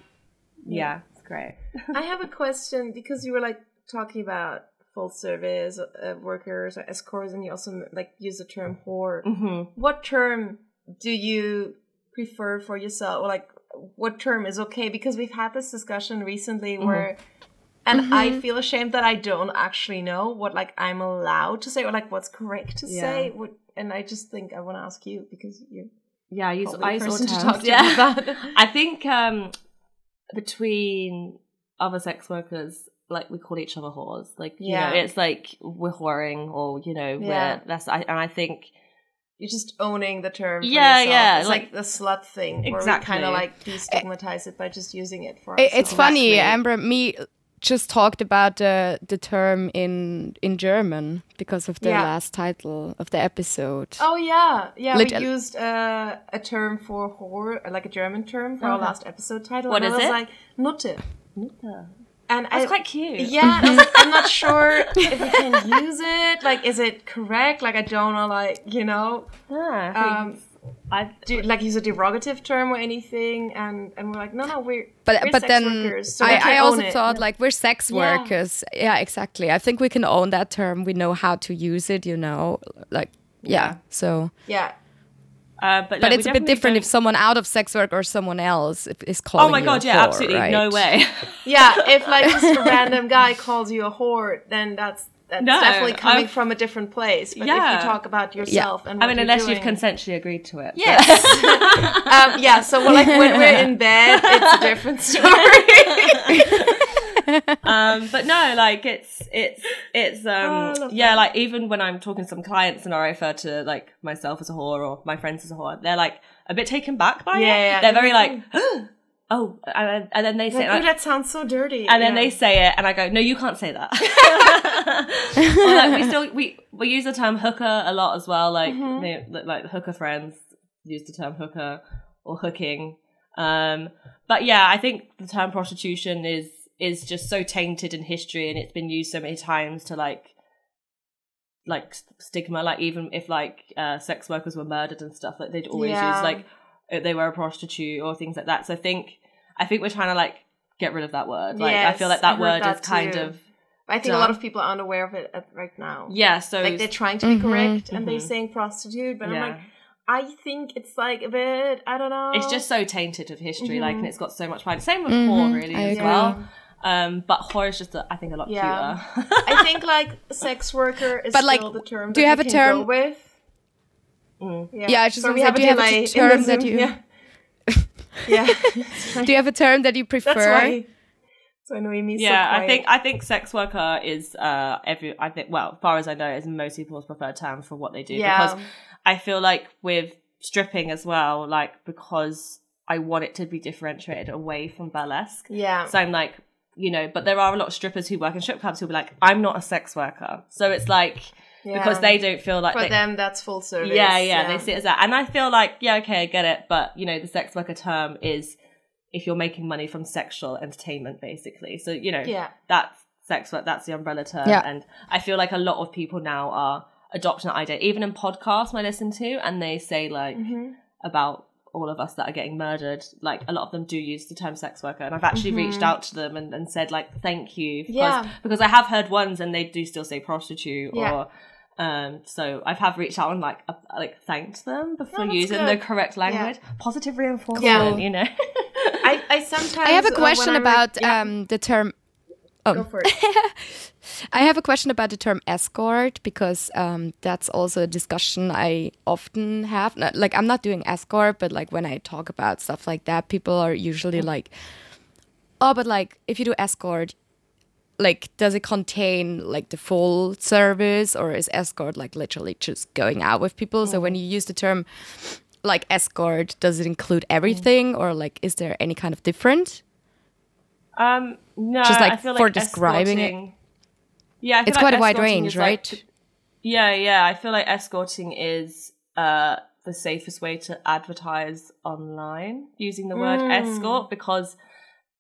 yeah, it's great. I have a question because you were like talking about full service uh, workers or escorts, and you also like use the term whore. hmm What term do you prefer for yourself? Or like, what term is okay? Because we've had this discussion recently where, and I feel ashamed that I don't actually know what like I'm allowed to say or like what's correct to Yeah. say. What, and I just think I want to ask you because you Yeah, I use I person to talk to yeah. about that. I think um between other sex workers, like we call each other whores. Like you Yeah. know, it's like we're whoring or you know, Yeah. we're that's I and I think You're just owning the term. For Yeah, yourself. yeah, It's like- like, the slut thing, where Exactly. kind of like destigmatize it by just using it for. It- it's funny, Exactly. Amber. Me just talked about the the term in in German because of the Yeah. last title of the episode. Oh yeah, yeah. Lit- we used uh, a term for whore, like a German term for our Uh-huh. last episode title. What and is I was it? like Nutte, and it's quite cute. Yeah, and I was like, I'm not sure if we can use it. Like, is it correct? Like, I don't know. Like, you know, Yeah, I um, I do like use a derogative term or anything? And and we're like, no, no, we're but we're but sex then workers, so we I, can I own also it. thought like we're sex Yeah. workers. Yeah, exactly. I think we can own that term. We know how to use it. You know, like yeah. Yeah. So, yeah, uh, but but no, it's a bit different if don't- someone out of sex work or someone else is calling. Oh my you god, a yeah, whore, absolutely, no way. yeah. If like just a random guy calls you a whore, then that's that's No, definitely coming I've- from a different place. But if you talk about yourself and I mean, you're unless doing, you've consensually agreed to it. Yes. um, yeah. So well, like when we're in bed, it's a different story. Um but no like it's it's it's Oh, um love yeah that. like even when i'm talking to some clients and i refer to like myself as a whore or my friends as a whore they're like a bit taken back by Yeah, it yeah. they're very like oh and, and then they say like, oh, that sounds so dirty. and then they say it and i go no you can't say that or like we still we we use the term hooker a lot as well like Mm-hmm. they, like hooker friends use the term hooker or hooking um but yeah i think the term prostitution is is just so tainted in history and it's been used so many times to like like stigma like even if like uh sex workers were murdered and stuff like they'd always Yeah. use like uh, they were a prostitute or things like that so i think i think we're trying to like get rid of that word like i feel like that I heard word that is kind of I think a lot of people aren't aware of it right now. yeah so Like they're trying to be Mhm, correct and they're mhm. saying prostitute, but I'm like, I think it's like a bit. I don't know. it's just so tainted of history, like, and Mhm. it's got so much pride. Same with Mhm, whore, really, I as agree. well. Um, but whore is just, a, I think, a lot Yeah. cuter. I think like sex worker is But, like, still the term. do that you have a term- with? Mm. Yeah, I just so wanna we have a do you have a term the that Zoom, you- Yeah. yeah. Do you have a term that you prefer? That's why. That's why Noemi's yeah, so I think I think sex worker is uh every I think well, as far as I know, is most people's preferred term for what they do Yeah. because I feel like with stripping as well, like because I want it to be differentiated away from burlesque. Yeah. So I'm like, you know, but there are a lot of strippers who work in strip clubs who'll be like, I'm not a sex worker. So it's like because they don't feel like for they, them that's full service. yeah, yeah, they see it as that. And I feel like, yeah, okay, I get it. But, you know, the sex worker term is if you're making money from sexual entertainment, basically. So, you know, Yeah. that's sex work, that's the umbrella term. Yeah. And I feel like a lot of people now are adopting that idea, even in podcasts I listen to, and they say, like, Mhm. about all of us that are getting murdered, like a lot of them do use the term sex worker. And I've actually reached out to them and, and said, like, thank you. Because, Mm-hmm. Yeah. because I have heard ones and they do still say prostitute Yeah. or um so I have reached out and like uh, like thanked them before Oh, that's using good. the correct language. Positive reinforcement, Yeah. you know. I, I sometimes I have a question about like, yeah, um, the term. Go Oh, for it. I have a question about the term escort because um, that's also a discussion I often have. Like, I'm not doing escort, but like when I talk about stuff like that, people are usually like, "Oh, but like if you do escort, like does it contain like the full service, or is escort like literally just going out with people?" So when you use the term like escort, does it include everything, or like is there any kind of different? Um no, Just, like, I feel for like describing it. Yeah, I feel It's like quite a wide range, is, like, right? Yeah, yeah. I feel like escorting is uh, the safest way to advertise online using the word Mm. escort because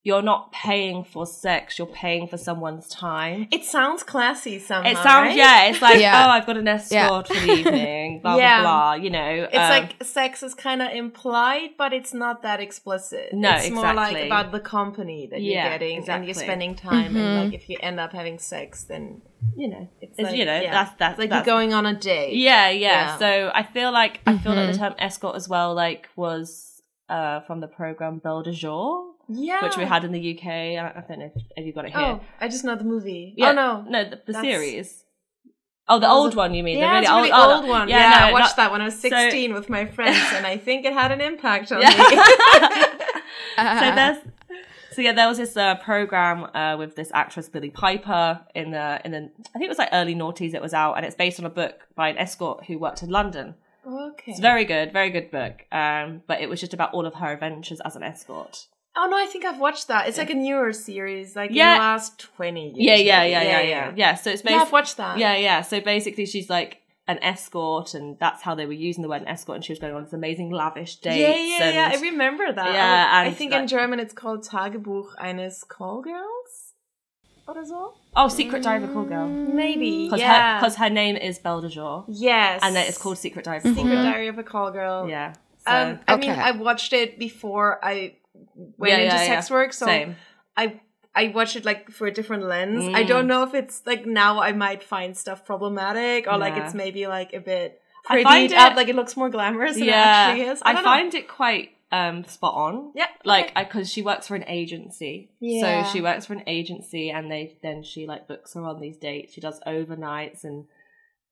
you're not paying for sex, you're paying for someone's time. It sounds classy somehow. It sounds, right? yeah, it's like, Yeah. oh, I've got an escort for the evening, blah, Yeah. blah, blah, you know. It's um, like sex is kind of implied, but it's not that explicit. No, it's more like about the company that Yeah, you're getting and you're spending time. And like if you end up having sex, then you know, it's, it's, like, you know, yeah. that's, that's, It's like that's you're going on a date. Yeah, yeah, Yeah. So I feel like I feel like Mm-hmm. the term escort as well, like was uh from the program Belle de Jour, yeah. which we had in the UK. I I don't know if, if you got it here. Oh, I just know the movie. Yeah, Oh no, no, the, the series. Oh, the old one, you mean? yeah, the really really old, oh, old one. Yeah, Yeah, no, I watched not- that when I was so- 16 with my friends, and I think it had an impact on Yeah. me. so there's so yeah there was this uh, program uh, with this actress Billie Piper in the in the I think it was like early noughties it was out and it's based on a book by an escort who worked in London. okay. It's very good, very good book. Um, but it was just about all of her adventures as an escort. Oh no, I think I've watched that. It's like a newer series, like Yeah. in the last 20 years. Yeah, yeah, maybe. yeah, yeah, yeah, yeah. So it's based. Yeah, I've watched that. Yeah, yeah. So basically, she's like an escort, and that's how they were using the word escort. And she was going on this amazing lavish dates. Yeah, yeah, and, yeah. I remember that. Yeah, I, I think that- in German it's called Tagebuch eines Callgirls. Oder so? Oh, Secret Diary of a Call Girl. Maybe. Because yeah. her, 'cause her name is Belle de Jour, yes. and then it's called Secret Diary of a Call Secret Girl. Diary of a Call Girl. Yeah. So, Um, I mean, I watched it before I went Yeah, into yeah, sex yeah. work, so Same. I I watch it like for a different lens. I Mm. don't know if it's like now I might find stuff problematic or like it's maybe like a bit I prettied find up, it- like it looks more glamorous than it actually is. I, I, find it quite um spot on. yeah, Like, because she works for an agency, Yeah. so she works for an agency, and they then she like books her on these dates. She does overnights, and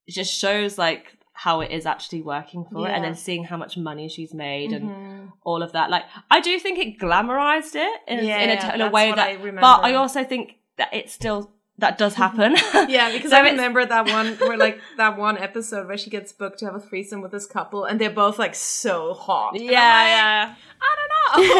it just shows like how it is actually working for her, and then seeing how much money she's made and Mhm. all of that. Like, I do think it glamorized it in, Yeah, in, a, in a way that, I remember. but I also think that it's still that does happen. Yeah, because So I remember that one where like that one episode where she gets booked to have a threesome with this couple and they're both like so hot. Yeah, like, yeah. I don't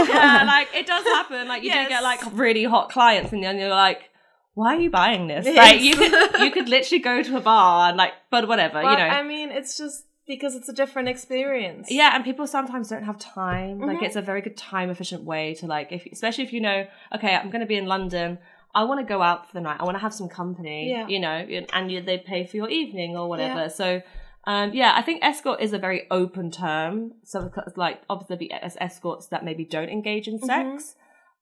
know. yeah, like it does happen. Like you do Yes. get like really hot clients, and then you're like, "Why are you buying this?" Yes. Like you could you could literally go to a bar and like, but whatever, you know. I mean, it's just because it's a different experience. yeah, and people sometimes don't have time. Like Mhm. it's a very good time efficient way to like, if especially if you know, okay, I'm going to be in London. I want to go out for the night. I want to have some company. Yeah. You know, and you, they pay for your evening or whatever. So. Um, yeah, I think escort is a very open term. So, like, obviously, there'll be escorts that maybe don't engage in sex,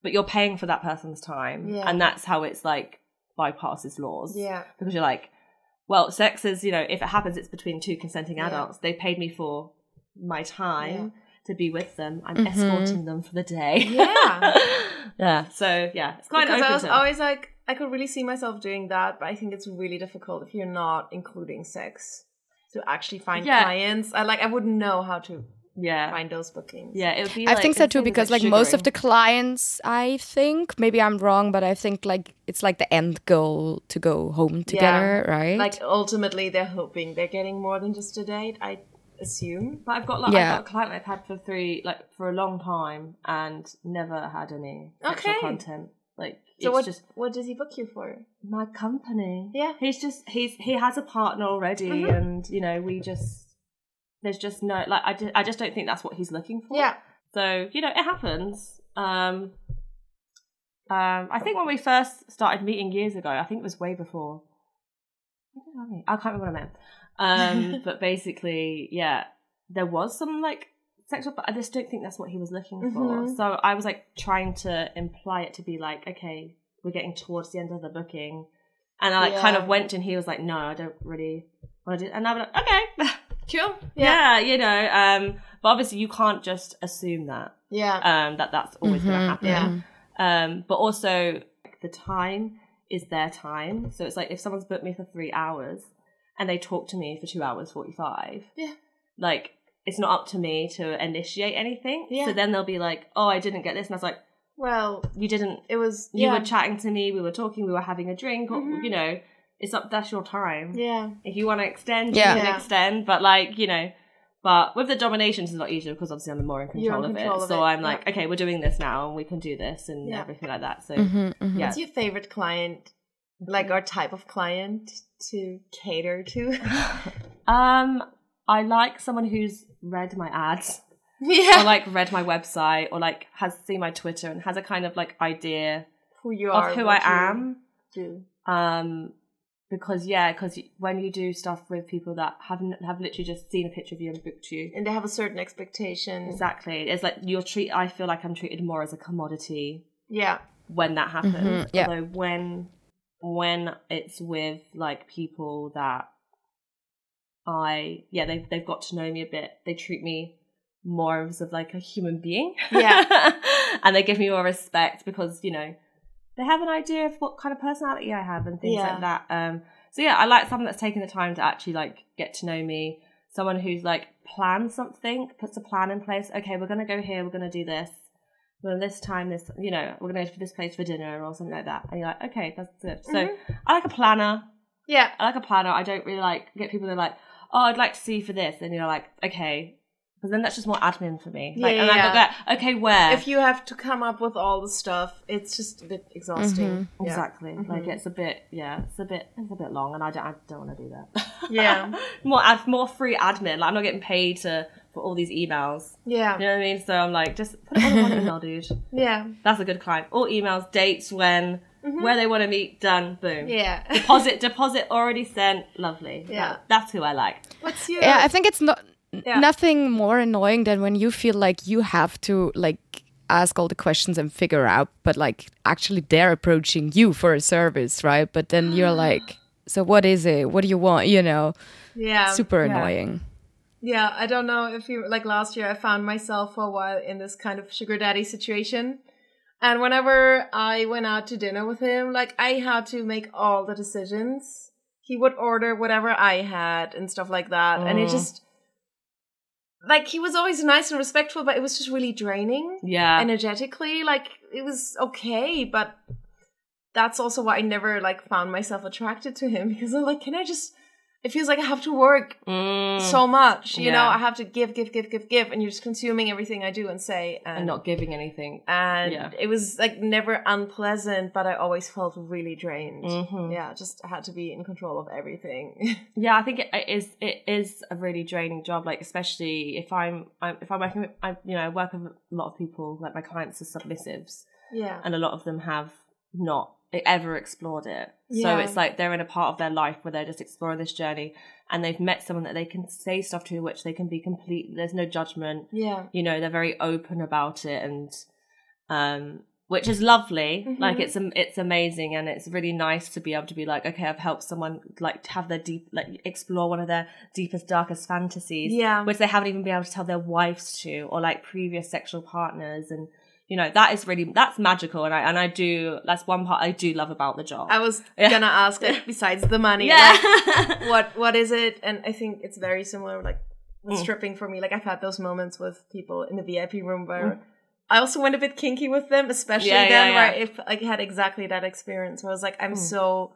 but you're paying for that person's time, Mm-hmm. Yeah. and that's how it's like bypasses laws. Yeah. because you're like, well, sex is you know, if it happens, it's between two consenting Yeah. adults. They paid me for my time Yeah. to be with them. I'm Mhm. escorting them for the day. Yeah. yeah. So yeah, it's quite because open I was term. always like, I could really see myself doing that, but I think it's really difficult if you're not including sex to actually find Yeah. clients. I like, I wouldn't know how to yeah, find those bookings. yeah. It would be. I like, think so too because like like most of the clients, I think maybe I'm wrong, but I think like it's like the end goal to go home together, right? Like ultimately, they're hoping they're getting more than just a date. I assume. But I've got like Yeah. I've got a client I've had for three like for a long time and never had any sexual Okay. content. Like So what? just what does he book you for? my company. Yeah. He's just he's he has a partner already Mhm. and you know, we just there's just no like I just, I just don't think that's what he's looking for. Yeah. So, you know, it happens. Um um I think when we first started meeting years ago, I think it was way before I can't remember what I meant. Um but basically, yeah, there was some like sexual but I just don't think that's what he was looking for. Mhm. So I was like trying to imply it to be like, okay, we're getting towards the end of the booking. And I like kind of went and he was like, No, I don't really want to do and I'm like, Okay. Cool. yeah, you know, um but obviously you can't just assume that Yeah. um, that that's always going to happen. yeah. Um, but also like, the time is their time. So it's like if someone's booked me for three hours and they talk to me for two hours forty five. Yeah. Like it's not up to me to initiate anything. Yeah. So then they'll be like, "Oh, I didn't get this," and I was like, well, "You didn't. it was. You yeah. were chatting to me. We were talking. We were having a drink. Or, Mhm. you know, it's up. That's your time. Yeah. If you want to extend, Yeah. you can Yeah. extend. But like, you know, but with the domination, it's a lot easier because obviously I'm more in You're control, in of, control it. of so I'm yeah. like, okay, we're doing this now, and we can do this and Yeah. everything like that. So Mhm, mhm. yeah, What's your favorite client? Like our type of client to cater to? um, I like someone who's read my ads yeah. or like read my website or like has seen my Twitter and has a kind of like idea who you are. of who I you am. Do. Um, because yeah, because when you do stuff with people that haven't have literally just seen a picture of you and booked you, And they have a certain expectation. exactly, it's like you're treat. I feel like I'm treated more as a commodity Yeah. when that happens. Mhm, yeah. Although when when it's with like people that I yeah they've they've got to know me a bit. They treat me more as of like a human being. Yeah. and they give me more respect because you know they have an idea of what kind of personality I have and things Yeah. like that. Um. So yeah, I like someone that's taken the time to actually like get to know me. Someone who's like planned something, puts a plan in place. Okay, we're gonna go here. We're gonna do this. Well, this time, this you know, we're gonna go to this place for dinner or something like that. And you're like, okay, that's good. So Mm-hmm. I like a planner. Yeah. I like a planner. I don't really like get people that are like, oh, I'd like to see you for this, and you're like, okay, because then that's just more admin for me. Like, Yeah, and yeah. I go, okay, where? If you have to come up with all the stuff, it's just a bit exhausting. Mm-hmm. Yeah. Exactly. Mm-hmm. Like it's a bit, yeah, it's a bit, it's a bit long, and I don't, I don't want to do that. Yeah. more ad, more free admin. Like I'm not getting paid to for all these emails. Yeah. You know what I mean? So I'm like, just put it all in one email, dude. Yeah. That's a good client. All emails, dates, when, mm-hmm. where they want to meet, done, boom. Yeah. Deposit, deposit already sent. Lovely. Yeah. That- that's who I like. What's your Yeah, I think it's not Yeah. nothing more annoying than when you feel like you have to like ask all the questions and figure out, but like actually they're approaching you for a service, right? But then you're like, so what is it? What do you want? You know, yeah. super yeah. annoying. Yeah, I don't know if you like last year I found myself for a while in this kind of sugar daddy situation. And whenever I went out to dinner with him, like I had to make all the decisions. He would order whatever I had and stuff like that. And it Mm. just like he was always nice and respectful, but it was just really draining Yeah. energetically. Like it was okay, but that's also why I never like found myself attracted to him because I'm like, can I just it feels like I have to work Mm. so much. You know, I have to give, give, give, give, give, and you're just consuming everything I do and say, and, and not giving anything. And yeah. it was like never unpleasant, but I always felt really drained. Mhm. Yeah, just had to be in control of everything. Yeah, I think it it is it is a really draining job. Like especially if I'm, I'm if I'm working with I you know I work with a lot of people like my clients are submissives yeah, and a lot of them have not ever explored it. So it's like they're in a part of their life where they're just exploring this journey and they've met someone that they can say stuff to which they can be complete there's no judgment. yeah, You know, they're very open about it and um which is lovely. Mhm. Like it's it's amazing and it's really nice to be able to be like okay, I've helped someone like have their deep like explore one of their deepest darkest fantasies yeah, which they haven't even been able to tell their wives to or like previous sexual partners and you know that is really that's magical and I and I do that's one part I do love about the job. I was Yeah. gonna ask, like, besides the money, yeah. like, what what is it? And I think it's very similar, like Mm. stripping for me. Like I've had those moments with people in the VIP room where I also went a bit kinky with them, especially Mm. Yeah, yeah, then where if like, I had exactly that experience where I was like, I'm Mm. so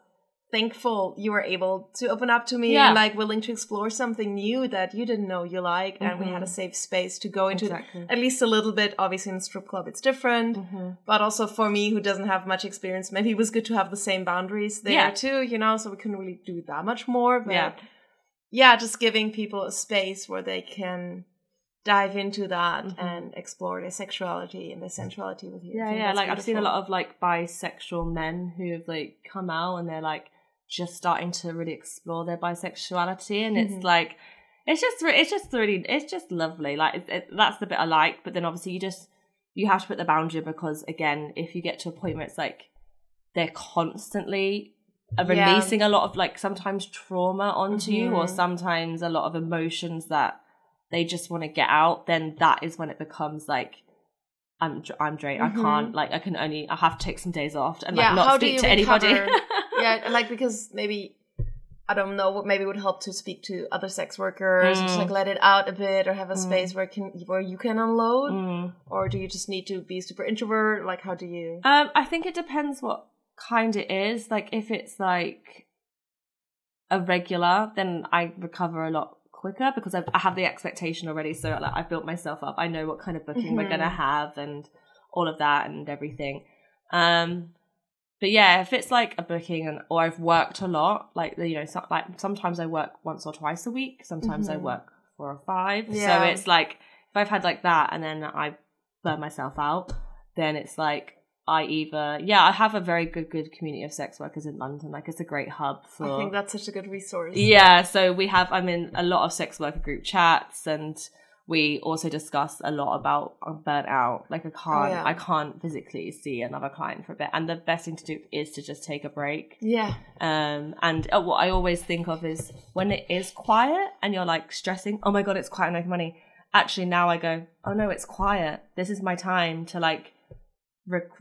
thankful you were able to open up to me Yeah. and like willing to explore something new that you didn't know you like, and we had a safe space to go into Exactly. at least a little bit. Obviously, in a strip club, it's different. Mhm. But also for me, who doesn't have much experience, maybe it was good to have the same boundaries there Yeah. too, you know, so we couldn't really do that much more. But Yeah. yeah, just giving people a space where they can dive into that Mhm. and explore their sexuality and their sensuality with you. Yeah, yeah. Like I've seen a lot of like bisexual men who have like come out and they're like just starting to really explore their bisexuality, and Mhm. it's like it's just it's just really it's just lovely. Like it, it, that's the bit I like, but then obviously you just you have to put the boundary because again, if you get to a point where it's like they're constantly uh, Yeah. releasing a lot of like sometimes trauma onto you, or Mhm. sometimes a lot of emotions that they just want to get out, then that is when it becomes like I'm I'm drained. Mhm. I can't like I can only I have to take some days off and Yeah, like not speak to anybody. yeah, like because maybe I don't know what maybe would help to speak to other sex workers, just Mm. like let it out a bit, or have a Mm. space where can where you can unload, Mm. or do you just need to be super introvert? Like, how do you? Um, I think it depends what kind it is. Like if it's like a regular, then I recover a lot quicker because I've, I have the expectation already. So like I've built myself up. I know what kind of booking we're Mhm. gonna have and all of that and everything. Um, but yeah, if it's like a booking and or I've worked a lot, like you know, so, like sometimes I work once or twice a week. Sometimes I Mhm. work four or five. Yeah. So it's like if I've had like that and then I burn myself out, then it's like I either yeah I have a very good good community of sex workers in London. Like it's a great hub for I think that's such a good resource. yeah, so we have I'm in a lot of sex worker group chats and we also discuss a lot about I'm burnt out. Like I can't yeah. I can't physically see another client for a bit. And the best thing to do is to just take a break. Yeah. Um and uh, what I always think of is when it is quiet and you're like stressing, oh my god, it's quiet, no money. Actually now I go, oh no, it's quiet. This is my time to like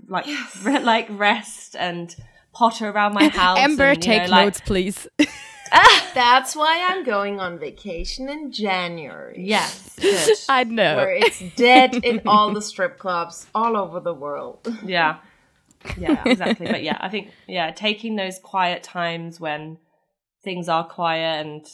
like Yes. re- like rest and potter around my house. Amber, and, you know, take like- notes, please. That's why I'm going on vacation in January. Yes, good. I know. Where it's dead in all the strip clubs all over the world. yeah yeah exactly but yeah i think yeah taking those quiet times when things are quiet and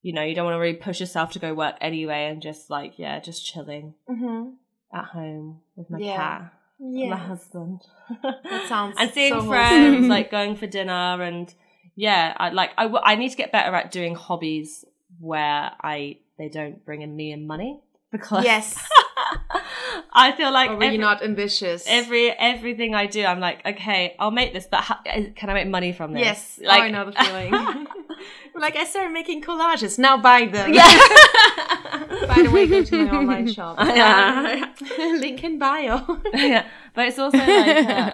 you know you don't want to really push yourself to go work anyway and just like yeah just chilling Mm-hmm. at home with my Yeah. cat and my husband That sounds and seeing so friends wholesome. like going for dinner and yeah i like I, I need to get better at doing hobbies where i they don't bring in me and money because Yes. i feel like Or were you not ambitious? every everything I do, I'm like, okay, I'll make this, but how, can I make money from this? Yes. like oh, I know the feeling. like I started making collages. Now buy them. yeah, By the way, go to my online shop. yeah, Link in bio. yeah. But it's also like, uh,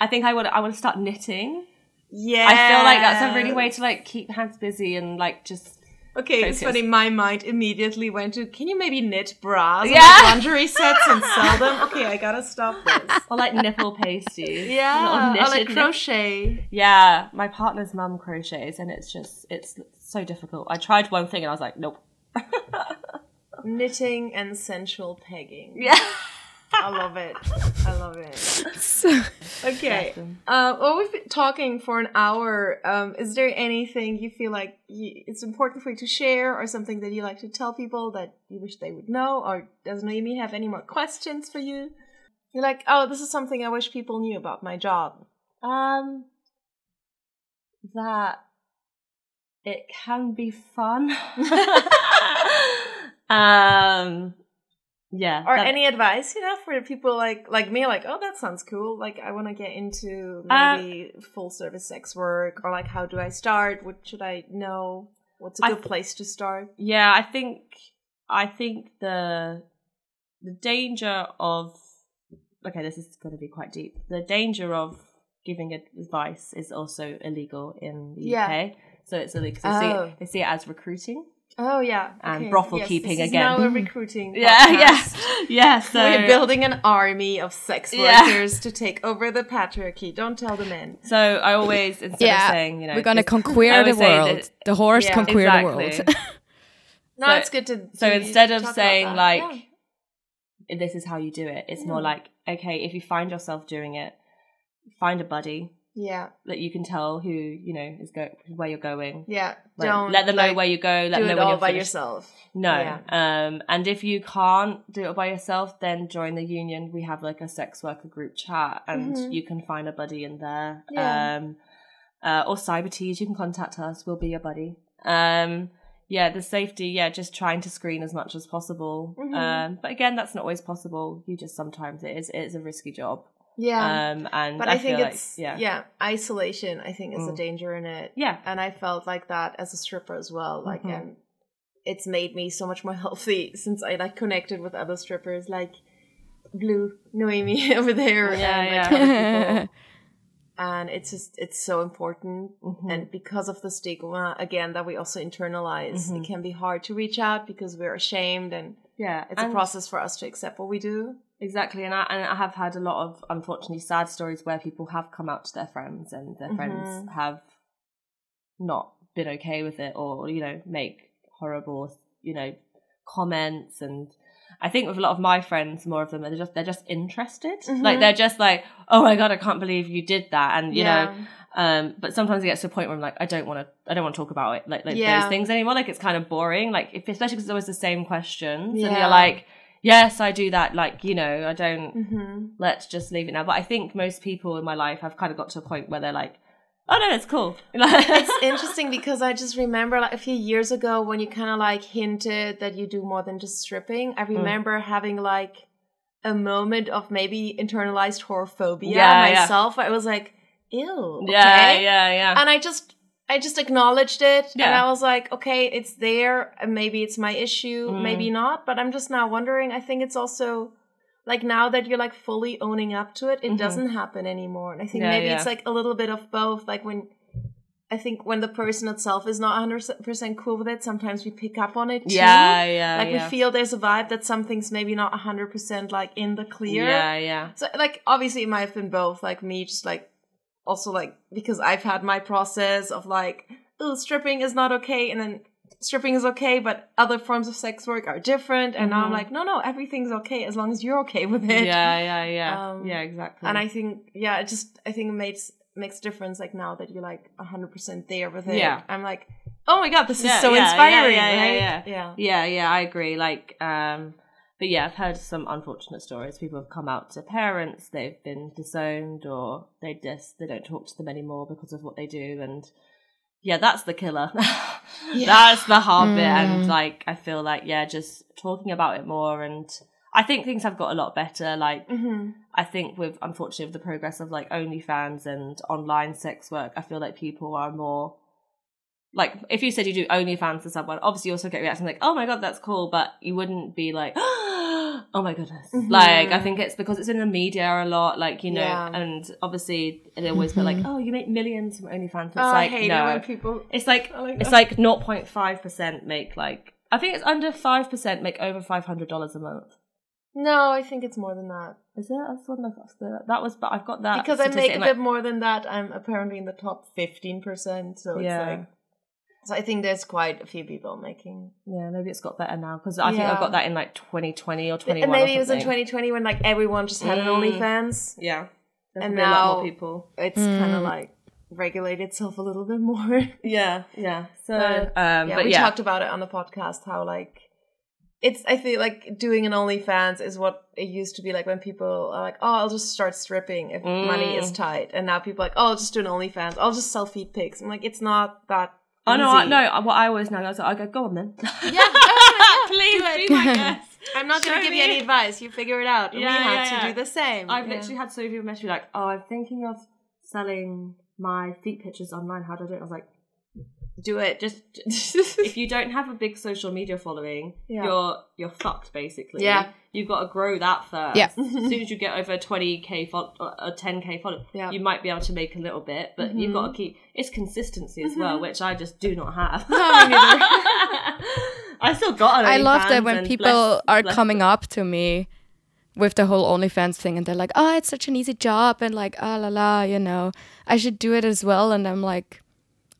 I think I want I want to start knitting. Yeah. I feel like that's a really way to like keep hands busy and like just Okay, it's focus. funny. My mind immediately went to, can you maybe knit bras Yeah. lingerie sets and sell them? Okay, I gotta stop this. or like nipple pasties. Yeah, or like nip- crochet. Yeah, my partner's mum crochets, and it's just it's so difficult. I tried one thing and I was like, nope. Knitting and sensual pegging. Yeah. I love it. I love it. So- Okay. Uh, well, we've been talking for an hour. Um, is there anything you feel like you, it's important for you to share, or something that you like to tell people that you wish they would know, or does Noemi have any more questions for you? You're like, oh, this is something I wish people knew about my job. Um, that it can be fun. um, yeah. Or that- any advice you have for people like like me, like, oh, that sounds cool. Like, I want to get into Uh, maybe full service sex work, or like, how do I start? What should I know? What's a good th- place to start? Yeah, I think I think the the danger of okay, this is going to be quite deep. The danger of giving advice is also illegal in the Yeah. UK. So it's illegal. So they, see Oh. it, they see it as recruiting. Oh yeah, And brothel Yes, keeping this is again. Now we're recruiting. Yeah, yeah, podcast. yeah. So We're building an army of sex Yeah. workers to take over the patriarchy. Don't tell the men. So I always instead yeah, of saying, you know, we're gonna conquer the world. that- the horse Yeah, conquer exactly. the world. No, So- it's good to. so instead of saying, like, Yeah. this is how you do it. It's more like, okay, if you find yourself doing it, find a buddy yeah, that you can tell who you know is go where you're going. yeah, Like, don't let them know like, where you go. Let do them know it when all you're by finished. yourself. No. Yeah. Um, and if you can't do it by yourself, then join the union. We have like a sex worker group chat, and Mhm. you can find a buddy in there. Yeah. Um, uh, or Cybertease, you can contact us. We'll be your buddy. Um, yeah, the safety. Yeah, just trying to screen as much as possible. Mhm. Um, but again, that's not always possible. You just sometimes it is. It is a risky job. Yeah, Um, and but I, I, think it's like, yeah, yeah. isolation. I think is a Mm. danger in it. yeah, and I felt like that as a stripper as well. Like, Mhm. and it's made me so much more healthy since I like connected with other strippers, like Blue, Noemi over there, Yeah, and like yeah. And it's just it's so important, Mhm. and because of the stigma again that we also internalize, Mhm. it can be hard to reach out because we're ashamed, and yeah. it's a process for us to accept what we do. Exactly, and I and I have had a lot of unfortunately sad stories where people have come out to their friends and their friends Mhm. have not been okay with it, or you know, make horrible, you know, comments. And I think with a lot of my friends, more of them they're just they're just interested, like Mhm. they're just like, oh my god, I can't believe you did that, and you know. Um, but sometimes it gets to a point where I'm like, I don't want to, I don't want to talk about it, like, like Yeah. those things anymore. Like it's kind of boring, like if, especially because it's always the same questions, and you're like, yes, I do that. Like you know, I don't. hmm Let's just leave it now. But I think most people in my life have kind of got to a point where they're like, oh no, it's cool. it's interesting because I just remember like a few years ago when you kind of like hinted that you do more than just stripping. Mm. I remember having like a moment of maybe internalized whorephobia Yeah, yeah. myself. I was like, ew. Okay. yeah, yeah, yeah. And I just I just acknowledged it and I was like, okay, it's there maybe it's my issue, Mm. maybe not, but I'm just now wondering. I think it's also like now that you're like fully owning up to it, it Mhm. doesn't happen anymore. And I think Yeah, maybe yeah. it's like a little bit of both. Like when I think when the person itself is not 100% cool with it, sometimes we pick up on it too. yeah, yeah, Like yeah. we feel there's a vibe that something's maybe not 100% like in the clear. Yeah, yeah. So like obviously it might have been both, like me just like also like because I've had my process of like, oh, stripping is not okay, and then stripping is okay, but other forms of sex work are different. And now I'm like, no, no, everything's okay as long as you're okay with it. yeah, yeah, yeah, Um, yeah, exactly. And I think, yeah, it just I think it makes makes a difference. Like now that you're like hundred percent there with it, Yeah. I'm like, oh my god, this Yeah, is so yeah, yeah, inspiring. yeah, yeah, right? yeah. yeah. Yeah, yeah, I agree. Like, um, but yeah, I've heard some unfortunate stories. People have come out to parents, they've been disowned, or they just they don't talk to them anymore because of what they do, and yeah, that's the killer. That's the hard bit, and like I feel like yeah, just talking about it more, and I think things have got a lot better. Like Mm-hmm. I think with unfortunately with the progress of like OnlyFans and online sex work, I feel like people are more like if you said you do OnlyFans to someone, obviously you also get reactions like, "Oh my god, that's cool," but you wouldn't be like, "Oh my goodness!" Mm-hmm. Like I think it's because it's in the media a lot, like you know, Yeah. and obviously they always be like, mm-hmm. "Oh, you make millions from OnlyFans." Oh, it's Oh, I like hate no, it when people. it's like Oh it's like 0.5 percent make like I think it's under five percent make over five hundred dollars a month. No, I think it's more than that. Is it? That's what I've- that was, but I've got that because I make a in, bit more than that. I'm apparently in the top fifteen percent. So it's Yeah. like, so I think there's quite a few people making. Yeah, maybe it's got better now because I think I got that in like 2020 or 21. And maybe or it was in something. 2020 when like everyone just had an Mm. OnlyFans. Yeah, And a lot now- more people. It's kind of like regulate itself a little bit more. Yeah, yeah. So, But, um, yeah, but we yeah, talked about it on the podcast how like it's I feel like doing an OnlyFans is what it used to be like when people are like, oh, I'll just start stripping if money is Mm. tight, and now people are like, oh, I'll just do an OnlyFans, I'll just sell feet pics. I'm like, it's not that. Oh no, I, easy. no. What I always know, I was like, I go, go on then. Yeah, oh, yeah, please do it. be my guest. I'm not going to give you any advice. You figure it out. we Yeah, have yeah, to yeah. do the same. I've Yeah. literally had so many people message me like, "Oh, I'm thinking of selling my feet pictures online. How do I do it?" I was like, "Do it. Just if you don't have a big social media following, Yeah. you're you're fucked basically. Yeah. you've got to grow that first. Yeah. as soon as you get over 20k fol- uh, or 10k follow, Yeah. you might be able to make a little bit, but you've got to mm-hmm. keep it's consistency as well, mm-hmm. which I just do not have. I still got. I love that when people bless- are bless coming up to me with the whole OnlyFans thing and they're like, oh, it's such an easy job and like, ah la la, you know, I should do it as well. And I'm like,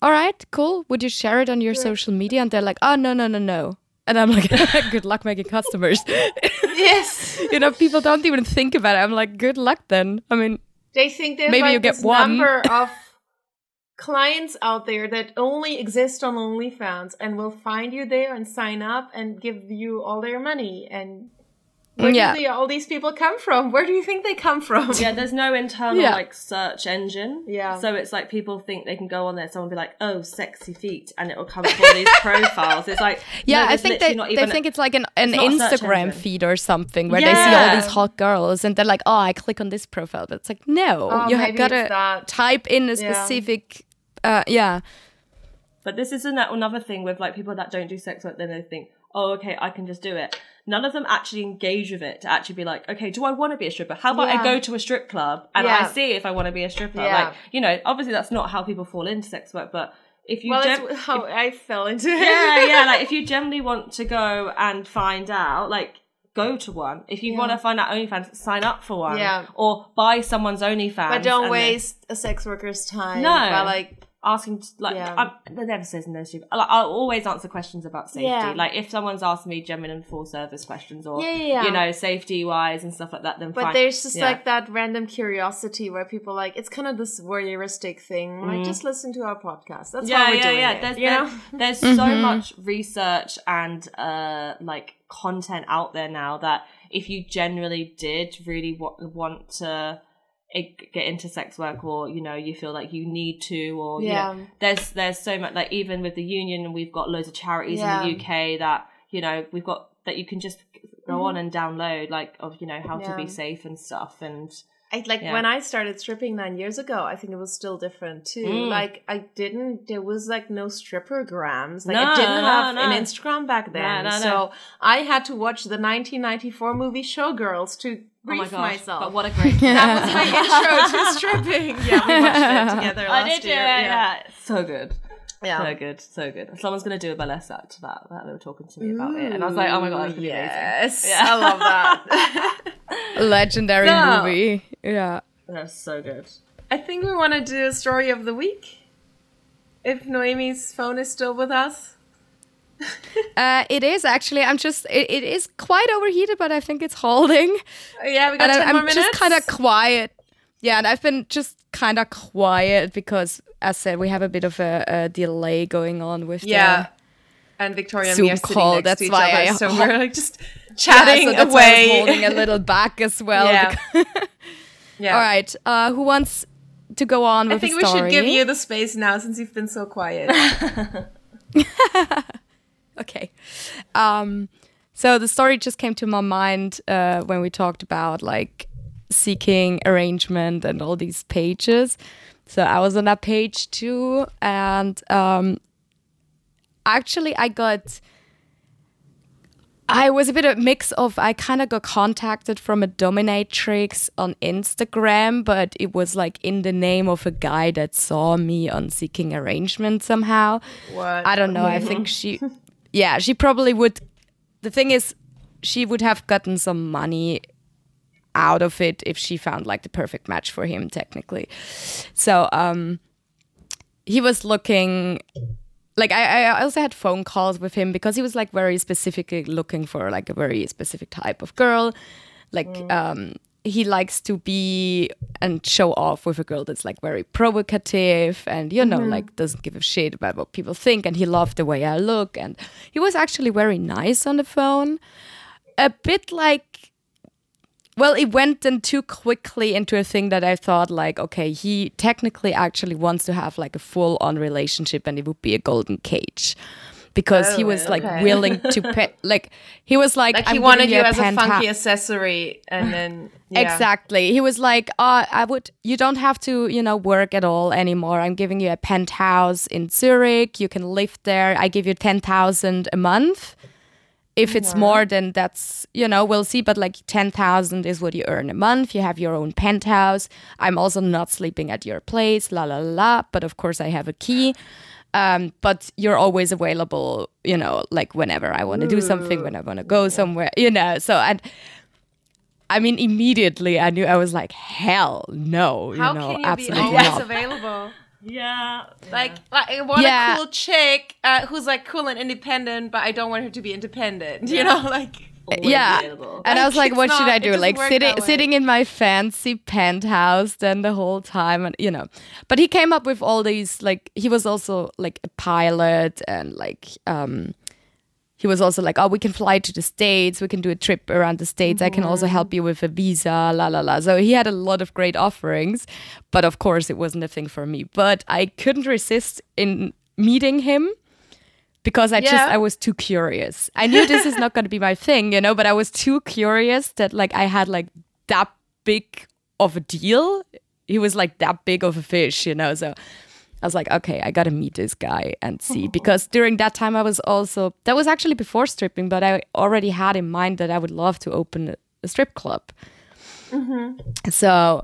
all right, cool. Would you share it on your social media? And they're like, oh, no, no, no, no. And I'm like, good luck making customers. yes. you know, people don't even think about it. I'm like, good luck then. I mean, They think there's Maybe like you get one. number of clients out there that only exist on OnlyFans and will find you there and sign up and give you all their money. And where Yeah. do the, all these people come from? Where do you think they come from? Yeah, there's no internal Yeah. like search engine. Yeah. So it's like people think they can go on there, someone will be like, "Oh, sexy feet," and it will come up all these profiles. It's like, yeah, no, I think they, not they even- think it's like an, an not Instagram feed or something where they see all these hot girls and they're like, oh, I click on this profile. But it's like, no, Oh, you have gotta type in a Yeah. specific, uh, yeah. But this isn't another thing with like people that don't do sex work. Then they think, "Oh, okay, I can just do it." None of them actually engage with it to actually be like, "Okay, do I want to be a stripper? How about Yeah. I go to a strip club and Yeah. I see if I want to be a stripper?" Yeah. Like, you know, obviously that's not how people fall into sex work, but if you well, that's how I fell into it. yeah, yeah. Like if you generally want to go and find out, like go to one. If you Yeah. want to find out OnlyFans, sign up for one. Yeah. Or buy someone's OnlyFans. but don't and then waste a sex worker's time. No. by like Asking like Yeah. I, that never says no stupid. Like, I'll always answer questions about safety. Yeah. Like if someone's asked me genuine full service questions or Yeah, yeah, you know safety wise and stuff like that, then But fine. there's just like that random curiosity where people like it's kind of this voyeuristic thing. Like just listen to our podcast. That's yeah, yeah, yeah. it. There's there- know? there's so much research and uh like content out there now that if you generally did really wa- want to get into sex work or you know you feel like you need to or you Yeah. know there's there's so much like even with the union we've got loads of charities Yeah. in the UK that you know we've got that you can just go on and download like of you know how to Mm-hmm. Be safe and stuff and I like Yeah. when I started stripping nine years ago. I think it was still different too. Mm. Like I didn't. There was like no stripper grams. Like No, I didn't no, have no. an Instagram back then. So I had to watch the 1994 movie Showgirls to oh my gosh myself. but what a great that was my intro to stripping. Yeah, we watched it together last I did do it year. yeah. so good yeah. So good, so good. Someone's gonna do a burlesque act to that. That they were talking to me about it, and I was like, "Oh my god, that's gonna be yes, amazing." Yeah. I love that. Legendary So- movie. Yeah. That's so good. I think we want to do a story of the week. If Noemi's phone is still with us. Uh, it is actually. I'm just. It, it is quite overheated, but I think it's holding. Yeah, we got and 10 I, more am minutes. just kind of quiet. Yeah, and I've been just kind of quiet because, as said, we have a bit of a, a delay going on with Yeah. And Victoria and me are call, next that's to each why other, I- so we're like just chatting yeah, so that's why I was away. holding a little back as well. Yeah. because- yeah. All right, uh, who wants to go on with I think the we should give you the space now since you've been so quiet. Okay. Um, so the story just came to my mind uh, when we talked about like seeking arrangement and all these pages. So I was on that page too, and um, actually I got. I was a bit of a mix of I kind of got contacted from a dominatrix on Instagram, but it was like in the name of a guy that saw me on seeking arrangement somehow. What? I don't know. I think she, yeah, she probably would. The thing is, she would have gotten some money out of it if she found like the perfect match for him, technically. So, um, he was looking like I, I also had phone calls with him because he was like very specifically looking for like a very specific type of girl like um he likes to be and show off with a girl that's like very provocative and you know mm-hmm. like doesn't give a shit about what people think and he loved the way i look and he was actually very nice on the phone. A bit like well it went then too quickly into a thing that i thought like okay he technically actually wants to have like a full on relationship and it would be a golden cage because he oh, was like okay. willing to pay like he was like, like he wanted you as a funky accessory, and then yeah. Exactly. He was like, "Oh, I would. You don't have to, you know, work at all anymore. I'm giving you a penthouse in Zurich. You can live there. I give you ten thousand a month. If it's uh-huh. more, then that's you know we'll see. But like ten thousand is what you earn a month. You have your own penthouse. I'm also not sleeping at your place. La la la. la. But of course, I have a key." Um, but you're always available, you know, like whenever I want to do something, when I want to go somewhere, you know. So, and I mean, immediately I knew I was like, hell no, you How know, can you be absolutely always not. available? Yeah. Like, like I want Yeah. a cool chick uh, who's like cool and independent, but I don't want her to be independent. You know, like yeah, available. and I was like, It's what should not- I do? Like sitting sitting in my fancy penthouse then the whole time, and you know. But he came up with all these like he was also like a pilot and like um he was also like, oh, we can fly to the states, we can do a trip around the states. I can also help you with a visa, la la la. So he had a lot of great offerings, but of course it wasn't a thing for me. But I couldn't resist in meeting him because I just I was too curious. I knew this is not going to be my thing, you know, but I was too curious that like I had like that big of a deal. He was like that big of a fish, you know. So I was like, okay, I got to meet this guy and see oh. because during that time I was also that was actually before stripping, but I already had in mind that I would love to open a, a strip club. Mm-hmm. So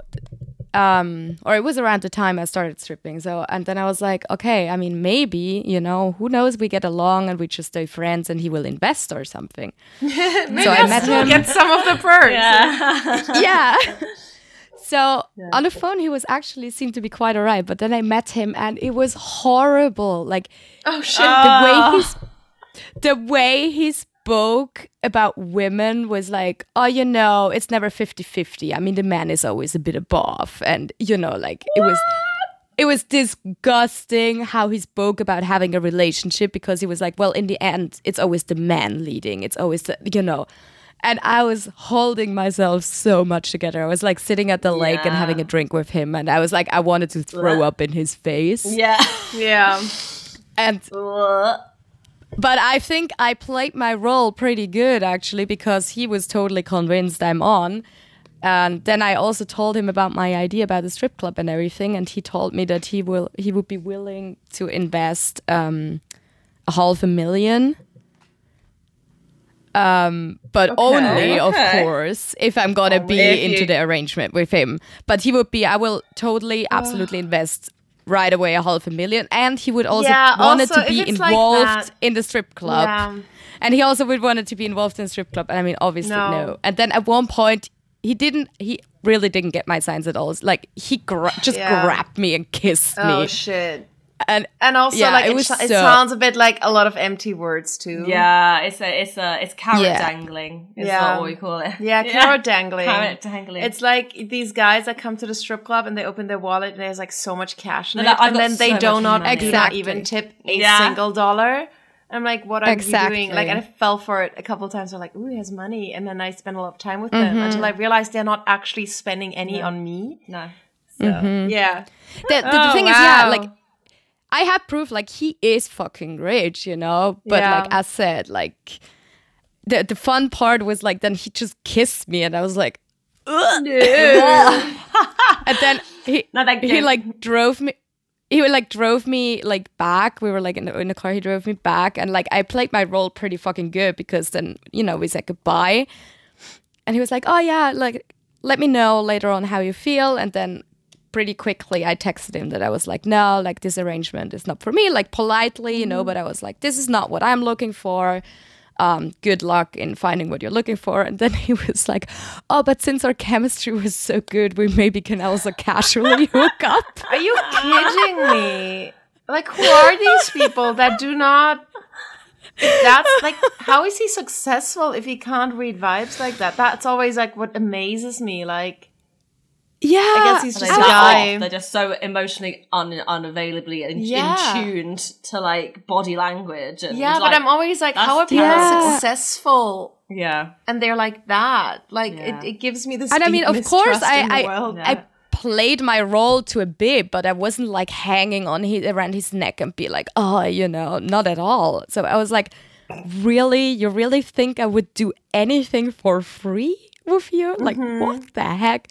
um or it was around the time I started stripping. So and then I was like, okay, I mean maybe, you know, who knows we get along and we just stay friends and he will invest or something. maybe so I I'll met still him. get some of the perks. yeah. yeah. So on the phone he was actually seemed to be quite alright, but then I met him and it was horrible. Like Oh shit! the way he's the way he spoke about women was like oh you know it's never 50-50 i mean the man is always a bit above. And you know like it was it was disgusting how he spoke about having a relationship because he was like well in the end it's always the man leading. It's always the, you know. And i was holding myself so much together. I was like sitting at the lake and having a drink with him. And i was like i wanted to throw up in his face. Yeah. yeah. and but I think I played my role pretty good actually because he was totally convinced I'm on. And then I also told him about my idea about the strip club and everything, and he told me that he will he would be willing to invest um, a half a million. Um, but only, of course, if I'm gonna be if into you- the arrangement with him. But he would be, I will totally, absolutely invest right away a half a million, and he would also Yeah, wanted also, to be it's like involved in the strip club. Yeah. And he also would wanted to be involved in strip club. And I mean, obviously, No. no. And then at one point, he didn't he really didn't get my signs at all. Like he gra- just Yeah. grabbed me and kissed me. Oh shit. And And also, Yeah, like, it it, was sh- it so- sounds a bit like a lot of empty words too. Yeah, it's a it's a it's carrot Yeah. dangling. Is Yeah. what we call it. Yeah, carrot dangling. Carrot dangling. It's like these guys that come to the strip club and they open their wallet and there's like so much cash in They're it, like, and got then they so do not money." do not Exactly. even tip a Yeah. single dollar. I'm like, what are Exactly. you doing? Like, and I fell for it a couple of times. I'm like, ooh, he has money, and then I spend a lot of time with them Mm-hmm. until I realized they're not actually spending any on me. no. So Mm-hmm. yeah, the, the, the Oh, thing is, yeah, like I had proof, like he is fucking rich, you know. But Yeah. like I said, like the the fun part was like then he just kissed me, and I was like, Ugh. and then he No, he like drove me. He would like drove me like back. We were like in the, in the car. He drove me back, and like I played my role pretty fucking good because then you know we said goodbye, and he was like, "Oh yeah, like let me know later on how you feel." And then pretty quickly I texted him that I was like, "No, like this arrangement is not for me." Like politely, you know, but I was like, "This is not what I'm looking for." Um, good luck in finding what you're looking for. And then he was like, "Oh, but since our chemistry was so good, we maybe can also casually hook up." are you kidding me? Like, who are these people that do not? If that's like, how is he successful if he can't read vibes like that? That's always like what amazes me. Like, Yeah, I guess he's just a just off. They're just so emotionally un- unavailably in, Yeah. in tuned to like body language. And Yeah, like, but I'm always like, how are people terrible. successful yeah. and they're like that? Like, Yeah. it, it gives me this. and I mean, of course, mistrust I world. I, I played my role to a bit, but I wasn't like hanging on his, around his neck and be like, oh, you know, not at all. So I was like, really, you really think I would do anything for free? With you, like mm-hmm. what the heck?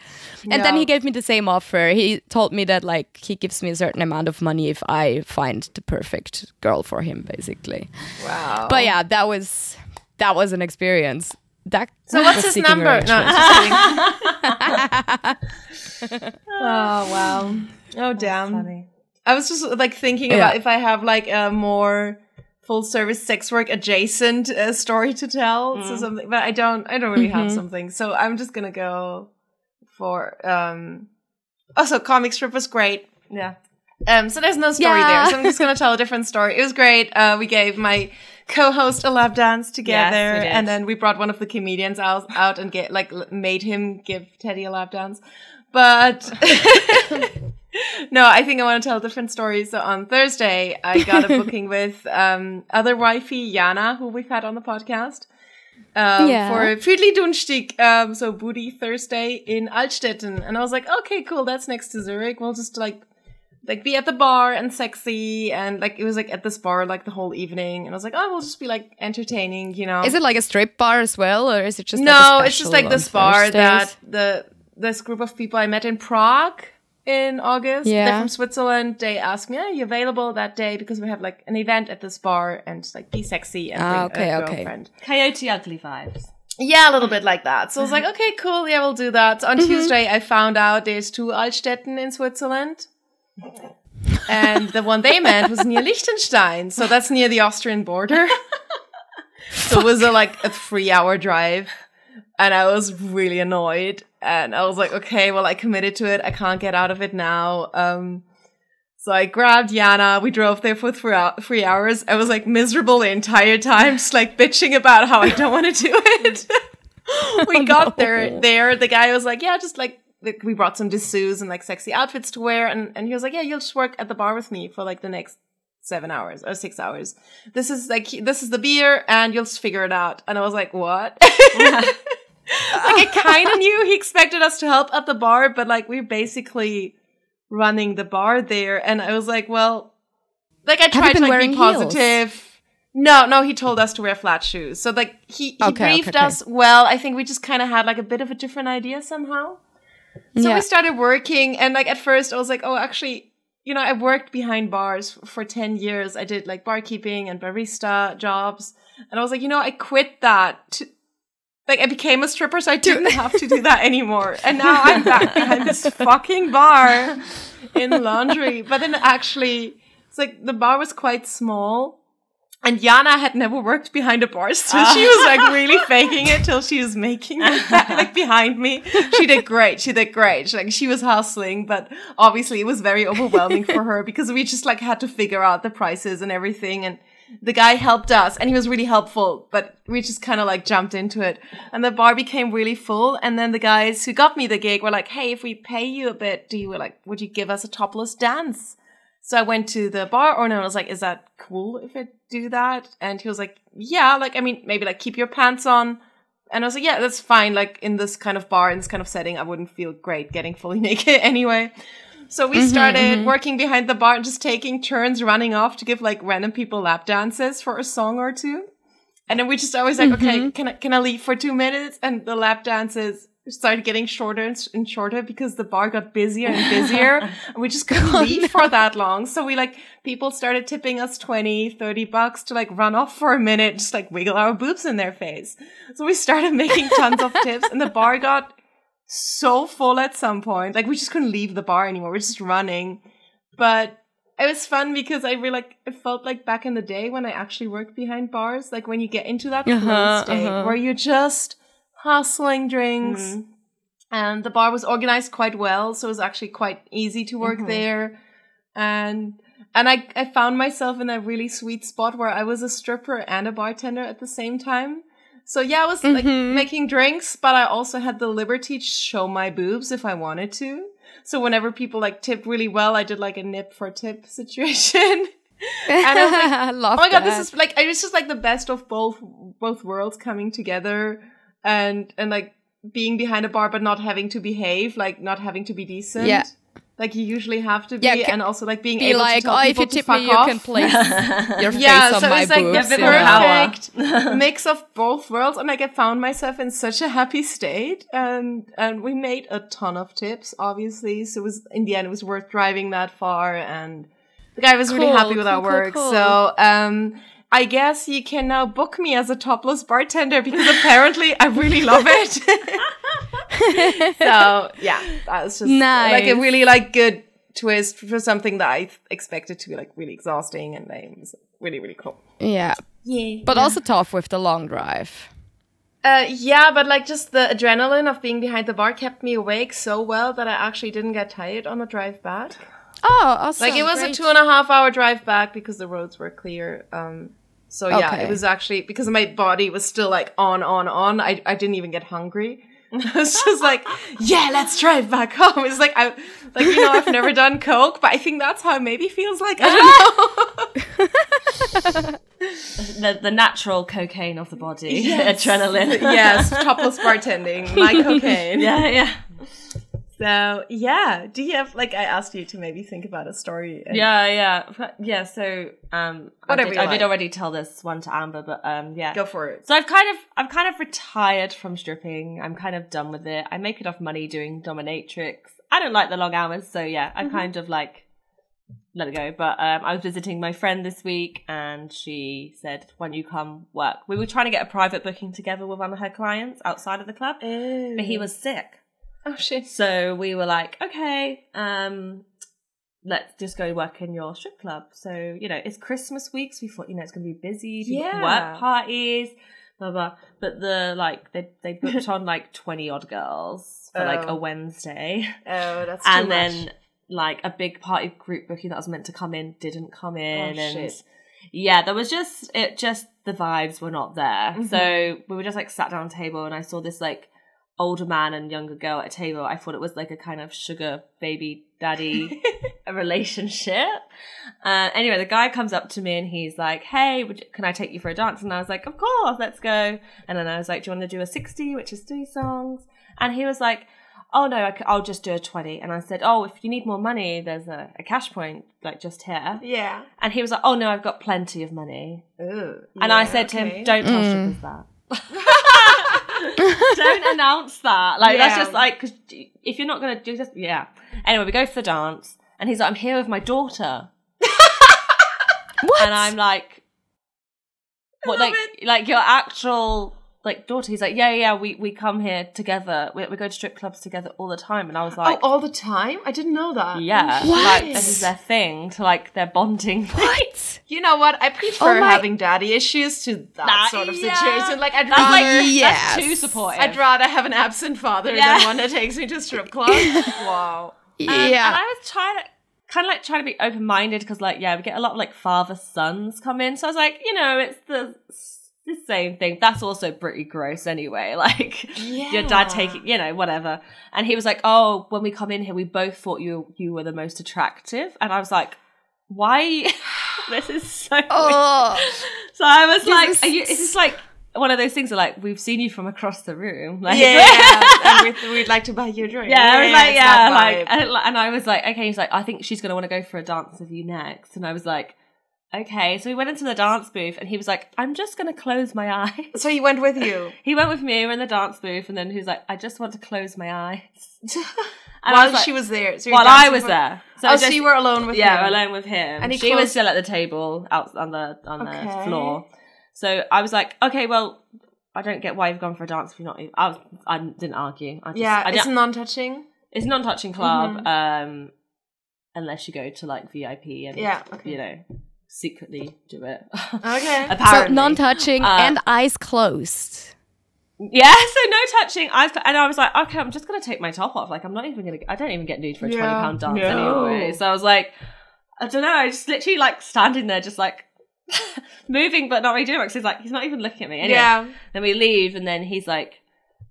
And then he gave me the same offer. He told me that like he gives me a certain amount of money if I find the perfect girl for him, basically. wow. But yeah, that was that was an experience. That so what's his number? No, just oh wow. Oh damn. I was just like thinking Yeah. about if I have like a more full service sex work adjacent uh, story to tell, Mm. so something. But I don't. I don't really Mm-hmm. have something. So I'm just gonna go for. um Also, comic strip was great. Yeah. Um, so there's no story Yeah. there. So I'm just gonna tell a different story. It was great. Uh, we gave my co-host a lap dance together, did. and then we brought one of the comedians out, out and get like made him give Teddy a lap dance. But no, I think I want to tell a different story. So on Thursday, I got a booking with um, other wifey Jana, who we've had on the podcast. Um, Yeah. For Friedli Dunstieg, um, so Booty Thursday in Altstetten. And I was like, okay, cool, that's next to Zurich. We'll just like like be at the bar and sexy and like it was like at this bar like the whole evening and I was like, oh, we'll just be like entertaining, you know. Is it like a strip bar as well, or is it just no, Like it's just like this bar Thursdays? that the this group of people I met in Prague in August. They're from Switzerland. They asked me, "Are you available that day?" Because we have like an event at this bar and like be sexy and Ah, bring okay, a okay. girlfriend. Coyote ugly vibes. Yeah, a little bit like that. So I was like, okay, cool. Yeah, we'll do that. So on Mm-hmm. Tuesday, I found out there's two Altstetten in Switzerland. And the one they meant was near Liechtenstein. So that's near the Austrian border. so it was a, like a three hour drive. And I was really annoyed. And I was like, okay, well, I committed to it. I can't get out of it now. Um, so I grabbed Yana. We drove there for three, hours. I was like miserable the entire time, just like bitching about how I don't want to do it. we got there. There, the guy was like, "Yeah, just like like, we brought some dessous and like sexy outfits to wear," and and he was like, "Yeah, you'll just work at the bar with me for like the next seven hours or six hours. This is like this is the beer, and you'll just figure it out." And I was like, "What?" like I kind of knew he expected us to help at the bar, but like we're basically running the bar there, and I was like, "Well." Like I tried to like be heels? positive. No, no, he told us to wear flat shoes. So like he, he Okay, okay, briefed okay. us well. I think we just kind of had like a bit of a different idea somehow. So Yeah. we started working and like at first I was like, "Oh, actually, you know, I worked behind bars for 10 years. I did like barkeeping and barista jobs." And I was like, "You know, I quit that to like I became a stripper so I didn't have to do that anymore. And now I'm back behind this fucking bar in laundry. But then actually it's like the bar was quite small And Yana had never worked behind a bar, so ah. she was like really faking it till she was making it like behind me. She did great. She did great. She, like she was hustling, but obviously it was very overwhelming for her because we just like had to figure out the prices and everything. And the guy helped us and he was really helpful, but we just kind of like jumped into it. And the bar became really full. And then the guys who got me the gig were like, Hey, if we pay you a bit, do you like, would you give us a topless dance? So I went to the bar owner and I was like, is that cool if I do that? And he was like, yeah, like, I mean, maybe like keep your pants on. And I was like, yeah, that's fine. Like in this kind of bar, in this kind of setting, I wouldn't feel great getting fully naked anyway. So we mm-hmm, started mm-hmm. working behind the bar and just taking turns running off to give like random people lap dances for a song or two. And then we just always like, okay, mm-hmm. can I, can I leave for two minutes? And the lap dances started getting shorter and, and shorter because the bar got busier and busier. and we just oh, couldn't leave for that long. So we like, people started tipping us 20, 30 bucks to like run off for a minute, just like wiggle our boobs in their face. So we started making tons of tips and the bar got so full at some point. Like we just couldn't leave the bar anymore. We're just running. But it was fun because I really like it felt like back in the day when I actually worked behind bars, like when you get into that Uh-huh, state uh-huh. where you're just hustling drinks. And the bar was organized quite well, so it was actually quite easy to work there. And and I, I found myself in a really sweet spot where I was a stripper and a bartender at the same time. So yeah, I was like mm-hmm. making drinks, but I also had the liberty to show my boobs if I wanted to. So whenever people like tipped really well, I did like a nip for tip situation. and I was like, I oh my god, that. this is like it's just like the best of both both worlds coming together, and and like being behind a bar but not having to behave, like not having to be decent. Yeah. Like you usually have to be, Yeah, and also like being be able like, to tell oh, if you tip me, you off. can place your face yeah, on so my it's like boobs. the bit more power. perfect mix of both worlds, and like I found myself in such a happy state, and and we made a ton of tips, obviously. So it was in the end, it was worth driving that far, and the guy was really happy with cool, our cool, work. cool. So um, I guess you can now book me as a topless bartender because apparently I really love it. so yeah, that was just like a really like good twist for something that I expected to be like really exhausting, and it was really really cool. Yeah. Yeah. But also tough with the long drive. Uh, yeah, but like just the adrenaline of being behind the bar kept me awake so well that I actually didn't get tired on the drive back. Oh, awesome. Like it was Great. a two and a half hour drive back because the roads were clear. Um, so yeah, Okay. it was actually because my body was still like on, on, on. I I didn't even get hungry. I was just like, yeah, let's drive back home. It's like I like you know I've never done coke, but I think that's how it maybe feels like. I don't know. the, the natural cocaine of the body, adrenaline. yes, topless bartending, my cocaine. yeah, yeah. So yeah, do you have like I asked you to maybe think about a story? and- Yeah, yeah, yeah. So, um, I Whatever did, I like. did already tell this one to Amber, but um, yeah. go for it. So I've kind of, I've kind of retired from stripping. I'm kind of done with it. I make enough money doing dominatrix. I don't like the long hours, so yeah, I kind of like let it go. But um, I was visiting my friend this week, and she said, "Why don't you come work?" We were trying to get a private booking together with one of her clients outside of the club, but he was sick. Oh shit. So we were like, okay, um, let's just go work in your strip club. So, you know, it's Christmas week, so we thought, you know, it's gonna be busy, Yeah. work parties, blah blah. But the like they they booked on like twenty odd girls for like Oh. a Wednesday. Oh, that's too and much. then like a big party group booking that was meant to come in didn't come in Oh, and shit. yeah there was just it just the vibes were not there Mm-hmm. so we were just like sat down at a table and i saw this like older man and younger girl at a table i thought it was like a kind of sugar baby daddy relationship uh, anyway the guy comes up to me and he's like hey would you, can i take you for a dance and i was like of course let's go and then i was like do you want to do a 60 which is three songs and he was like oh no, I will just do a 20. And I said, oh, if you need more money, there's a, a cash point, like just here. yeah. And he was like, oh no, I've got plenty of money. Ooh, And I yeah, said to him, don't tell Mm. strippers that. don't announce that. Like, that's just like, because if you're not going to do this, yeah. Anyway, we go for the dance. And he's like, I'm here with my daughter. What? And I'm like, what, like, like your actual like daughter?" He's like, "Yeah, yeah, we we come here together. We, we go to strip clubs together all the time." And I was Oh, like, all the time? I didn't know that. "Yeah, What? like this is their thing to like their bonding." What? You know what? I prefer Oh my- having daddy issues to that Nah, sort of yeah. situation. Like I'd That's like rather yes. that's too supportive. I'd rather have an absent father Yeah. than one that takes me to strip club. wow. Um, yeah. and I was trying to kind of like trying to be open minded because like yeah, we get a lot of like father sons come in. So I was like, you know, it's the the same thing. That's also pretty gross anyway. Like your dad taking, you know, whatever. And he was like, oh, when we come in here, we both thought you you were the most attractive, and I was like. Why? this is so. oh. So I was like, is- are you, is this like one of those things? Where, like we've seen you from across the room. Like, Yeah, yeah. and we'd, we'd like to buy you a drink. Yeah, was like, yeah, like, and, and I was like, okay. He's like, I think she's gonna want to go for a dance with you next, and I was like, okay. So we went into the dance booth, and he was like, I'm just gonna close my eyes. so he went with you He went with me. We were in the dance booth, and then he was like, I just want to close my eyes. And while was like- she was there. So while I was for- there. So oh, just, so you were alone with yeah, him. alone with him. And he she was still at the table out on the on Okay. the floor. So I was like, okay, well, I don't get why you've gone for a dance if you're not. I was, I didn't argue. I just, Yeah, I it's non-touching. it's a non-touching club Mhm. um unless you go to like vip and Yeah, okay. you know secretly do it Okay. So non-touching Uh, and eyes closed. yeah so no touching I was, and i was like okay i'm just gonna take my top off like i'm not even gonna i don't even get nude for a 20 pound dance no. anyway so i was like i don't know i just literally like standing there just like moving but not really doing it because he's like he's not even looking at me anyway Yeah. Then we leave, and then he's like,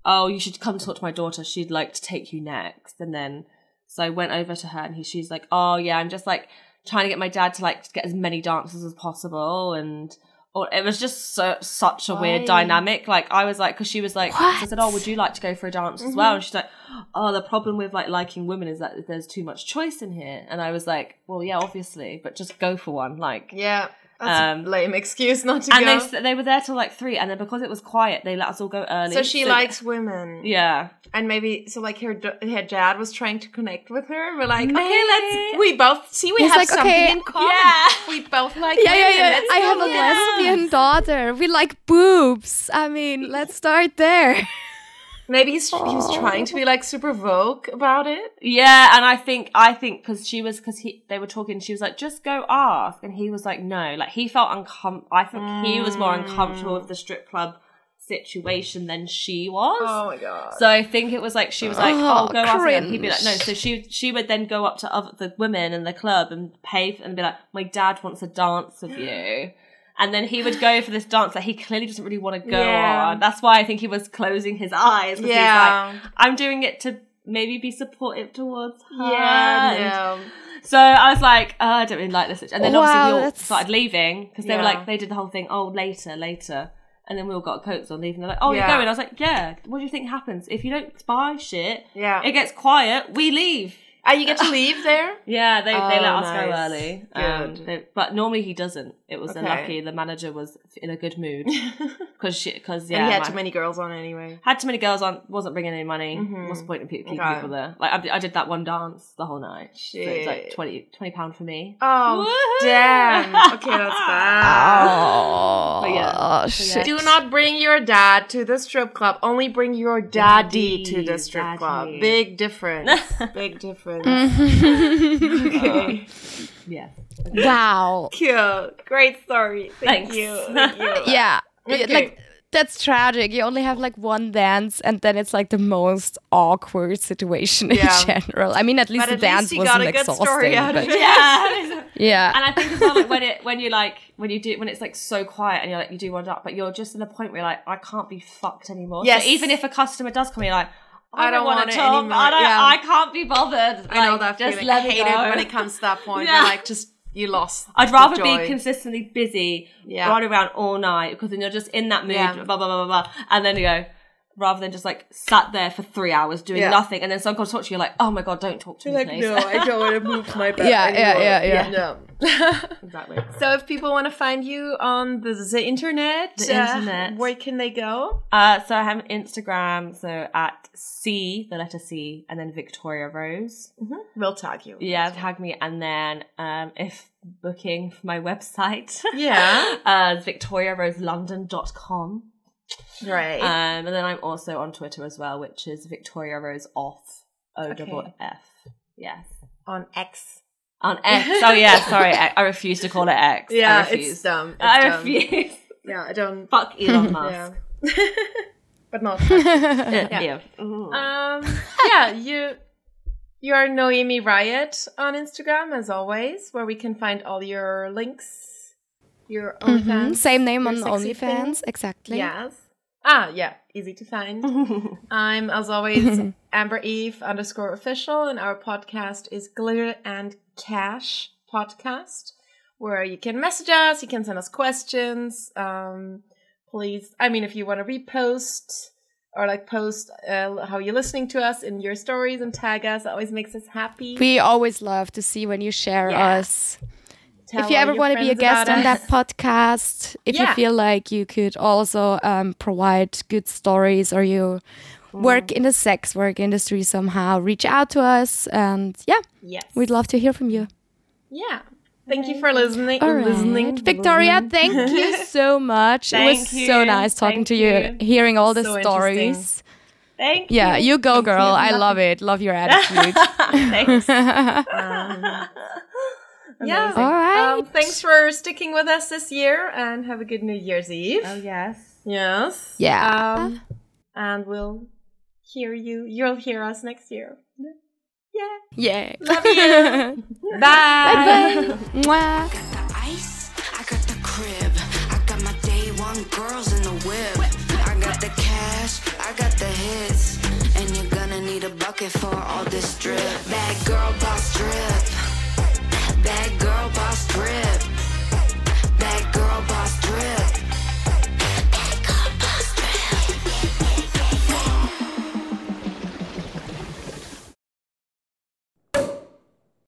"Oh, you should come talk to my daughter. She'd like to take you next." And then so I went over to her, and he, she's like, "Oh yeah, I'm just like trying to get my dad to like get as many dances as possible." And or it was just so such a weird dynamic. Like I was like, because she was like, I said, "Oh, would you like to go for a dance as well?" Mm-hmm. And she's like, "Oh, the problem with like liking women is that there's too much choice in here." And I was like, "Well, yeah, obviously, but just go for one." Like Yeah. That's Um, a lame excuse not to and go. they they were there till like three, and then because it was quiet, they let us all go early. so she likes women. yeah, And maybe so like her her dad was trying to connect with her. We're like, okay, let's we both see we He's have like, something okay, in common. yeah. We both like Yeah, yeah, women. yeah. Let's I have a with lesbian daughter. We like boobs. I mean, let's start there. Maybe he's, he was trying to be like super vogue about it. yeah, and I think I think because she was because he they were talking, she was like, just go ask, and he was like, no, like he felt uncom. I think he was more uncomfortable with the mm. strip club situation than she was. Oh my god. So I think it was like she was like, Oh, "Oh, go ask him." He'd be like, "No." So she she would then go up to other the women in the club and pay for, and be like, "My dad wants a dance with you," and then he would go for this dance that he clearly doesn't really want to go Yeah. on. That's why I think he was closing his eyes. Yeah. he's like, "I'm doing it to maybe be supportive towards her." yeah, no. So I was like, oh, I don't really like this. And then Wow, obviously we all that's- started leaving because they were like, they did the whole thing. Oh, later, later. And then we all got coats on leaving. They're like, oh, Yeah. you're going. I was like, yeah. What do you think happens if you don't buy shit? Yeah. It gets quiet. We leave. Ah, you get to leave there? Yeah, they, they Oh, let us go nice. early. Um, Good. they- but normally he doesn't. It was Okay. a lucky. The manager was in a good mood because she because yeah, and he had my- too many girls on anyway. had too many girls on. Wasn't bringing any money. Mhm. What's the point of pe- keeping Okay. people there? Like I, I did that one dance the whole night. So it's like Shit. 20 20 pound for me. Oh, Woohoo! damn. Okay, that's bad. Oh, But yeah. oh, shit. Do not bring your dad to the strip club. Only bring your daddy, to the Daddy, strip club. daddy. Big difference. Big difference. Mm-hmm. okay. Um, yeah. Wow. Cool. Great story. Thank Thanks. you. Thank you. Yeah. Okay. Like that's tragic. You only have like one dance, and then it's like the most awkward situation Yeah. in general. I mean, at least But the at dance least you wasn't a good exhausting. story out of it. Yeah. yeah. and I think as well, like when it when you like when you do when it's like so quiet and you're like you do one up, but you're just in a point where you're like I can't be fucked anymore. Yes. So even if a customer does come in, you're like I, I don't want want to talk. anymore. I don't. Yeah. I can't be bothered. I know Like, that just feeling. Let I hate go. it when it comes to that point. Yeah. Like just you lost. I'd the rather be consistently busy, Yeah. running around all night because then you're just in that mood, Yeah. blah blah blah blah blah, and then you go. Rather than just like sat there for three hours doing Yeah. nothing, and then someone comes to talk to you, you're like, "Oh my god, don't talk to me, like please." No i don't want to move my bed. Yeah, yeah, anymore. yeah, yeah. No. exactly. So if people want to find you on the, the internet, The uh, internet. where can they go? Uh, so I have Instagram, so at C, the letter C, and then Victoria Rose. We'll tag you. Yeah, tag me, and then um, if booking for my website, Yeah. uh, victoriaroselondon.com. Right. Um, and then I'm also on Twitter as well, which is Victoria Rose Off. O double Okay. F. Yes. on X. On X. Oh yeah, sorry. I, I refuse to call it X. Yeah, refuse. it's dumb. It's I dumb. refuse. Yeah, I don't. Fuck Elon Musk. Yeah. but not. Yeah. yeah. Um, yeah, you you are Noemi Riot on Instagram as always, where we can find all your links, your OnlyFans. Mhm, Same name on sexy OnlyFans, exactly. Yes. Ah, yeah, easy to find. I'm as always Amber Eve underscore official, and our podcast is Glitter and Cash podcast, where you can message us, you can send us questions. Um, please, I mean, if you want to repost or like post uh, how you're listening to us in your stories and tag us, it always makes us happy. We always love to see when you share Yeah. us. Tell if you ever want to be a guest on that podcast, if Yeah. you feel like you could also um, provide good stories or you Mm. work in the sex work industry somehow, reach out to us. And yeah, yes, we'd love to hear from you. yeah. Thank you for listening. All right. Listening, Victoria, thank you so much. it was you. so nice talking Thank to you, you. hearing all the So stories. Thank Yeah, you. you go, girl. I love it. Love your attitude. Thanks. Yeah. All right. Um, thanks for sticking with us this year and have a good New Year's Eve. Oh yes. Yes. Yeah. Um, and we'll hear you. You'll hear us next year. Yeah. yeah. Love you. Bye. Bye. Mwah. got the ice, I got the crib. I got my day one girls in the whip. I got the cash, I got the hits. And you're gonna need a bucket for all this drip. Bad girl boss drip. Bad girl boss drip. Bad girl boss drip.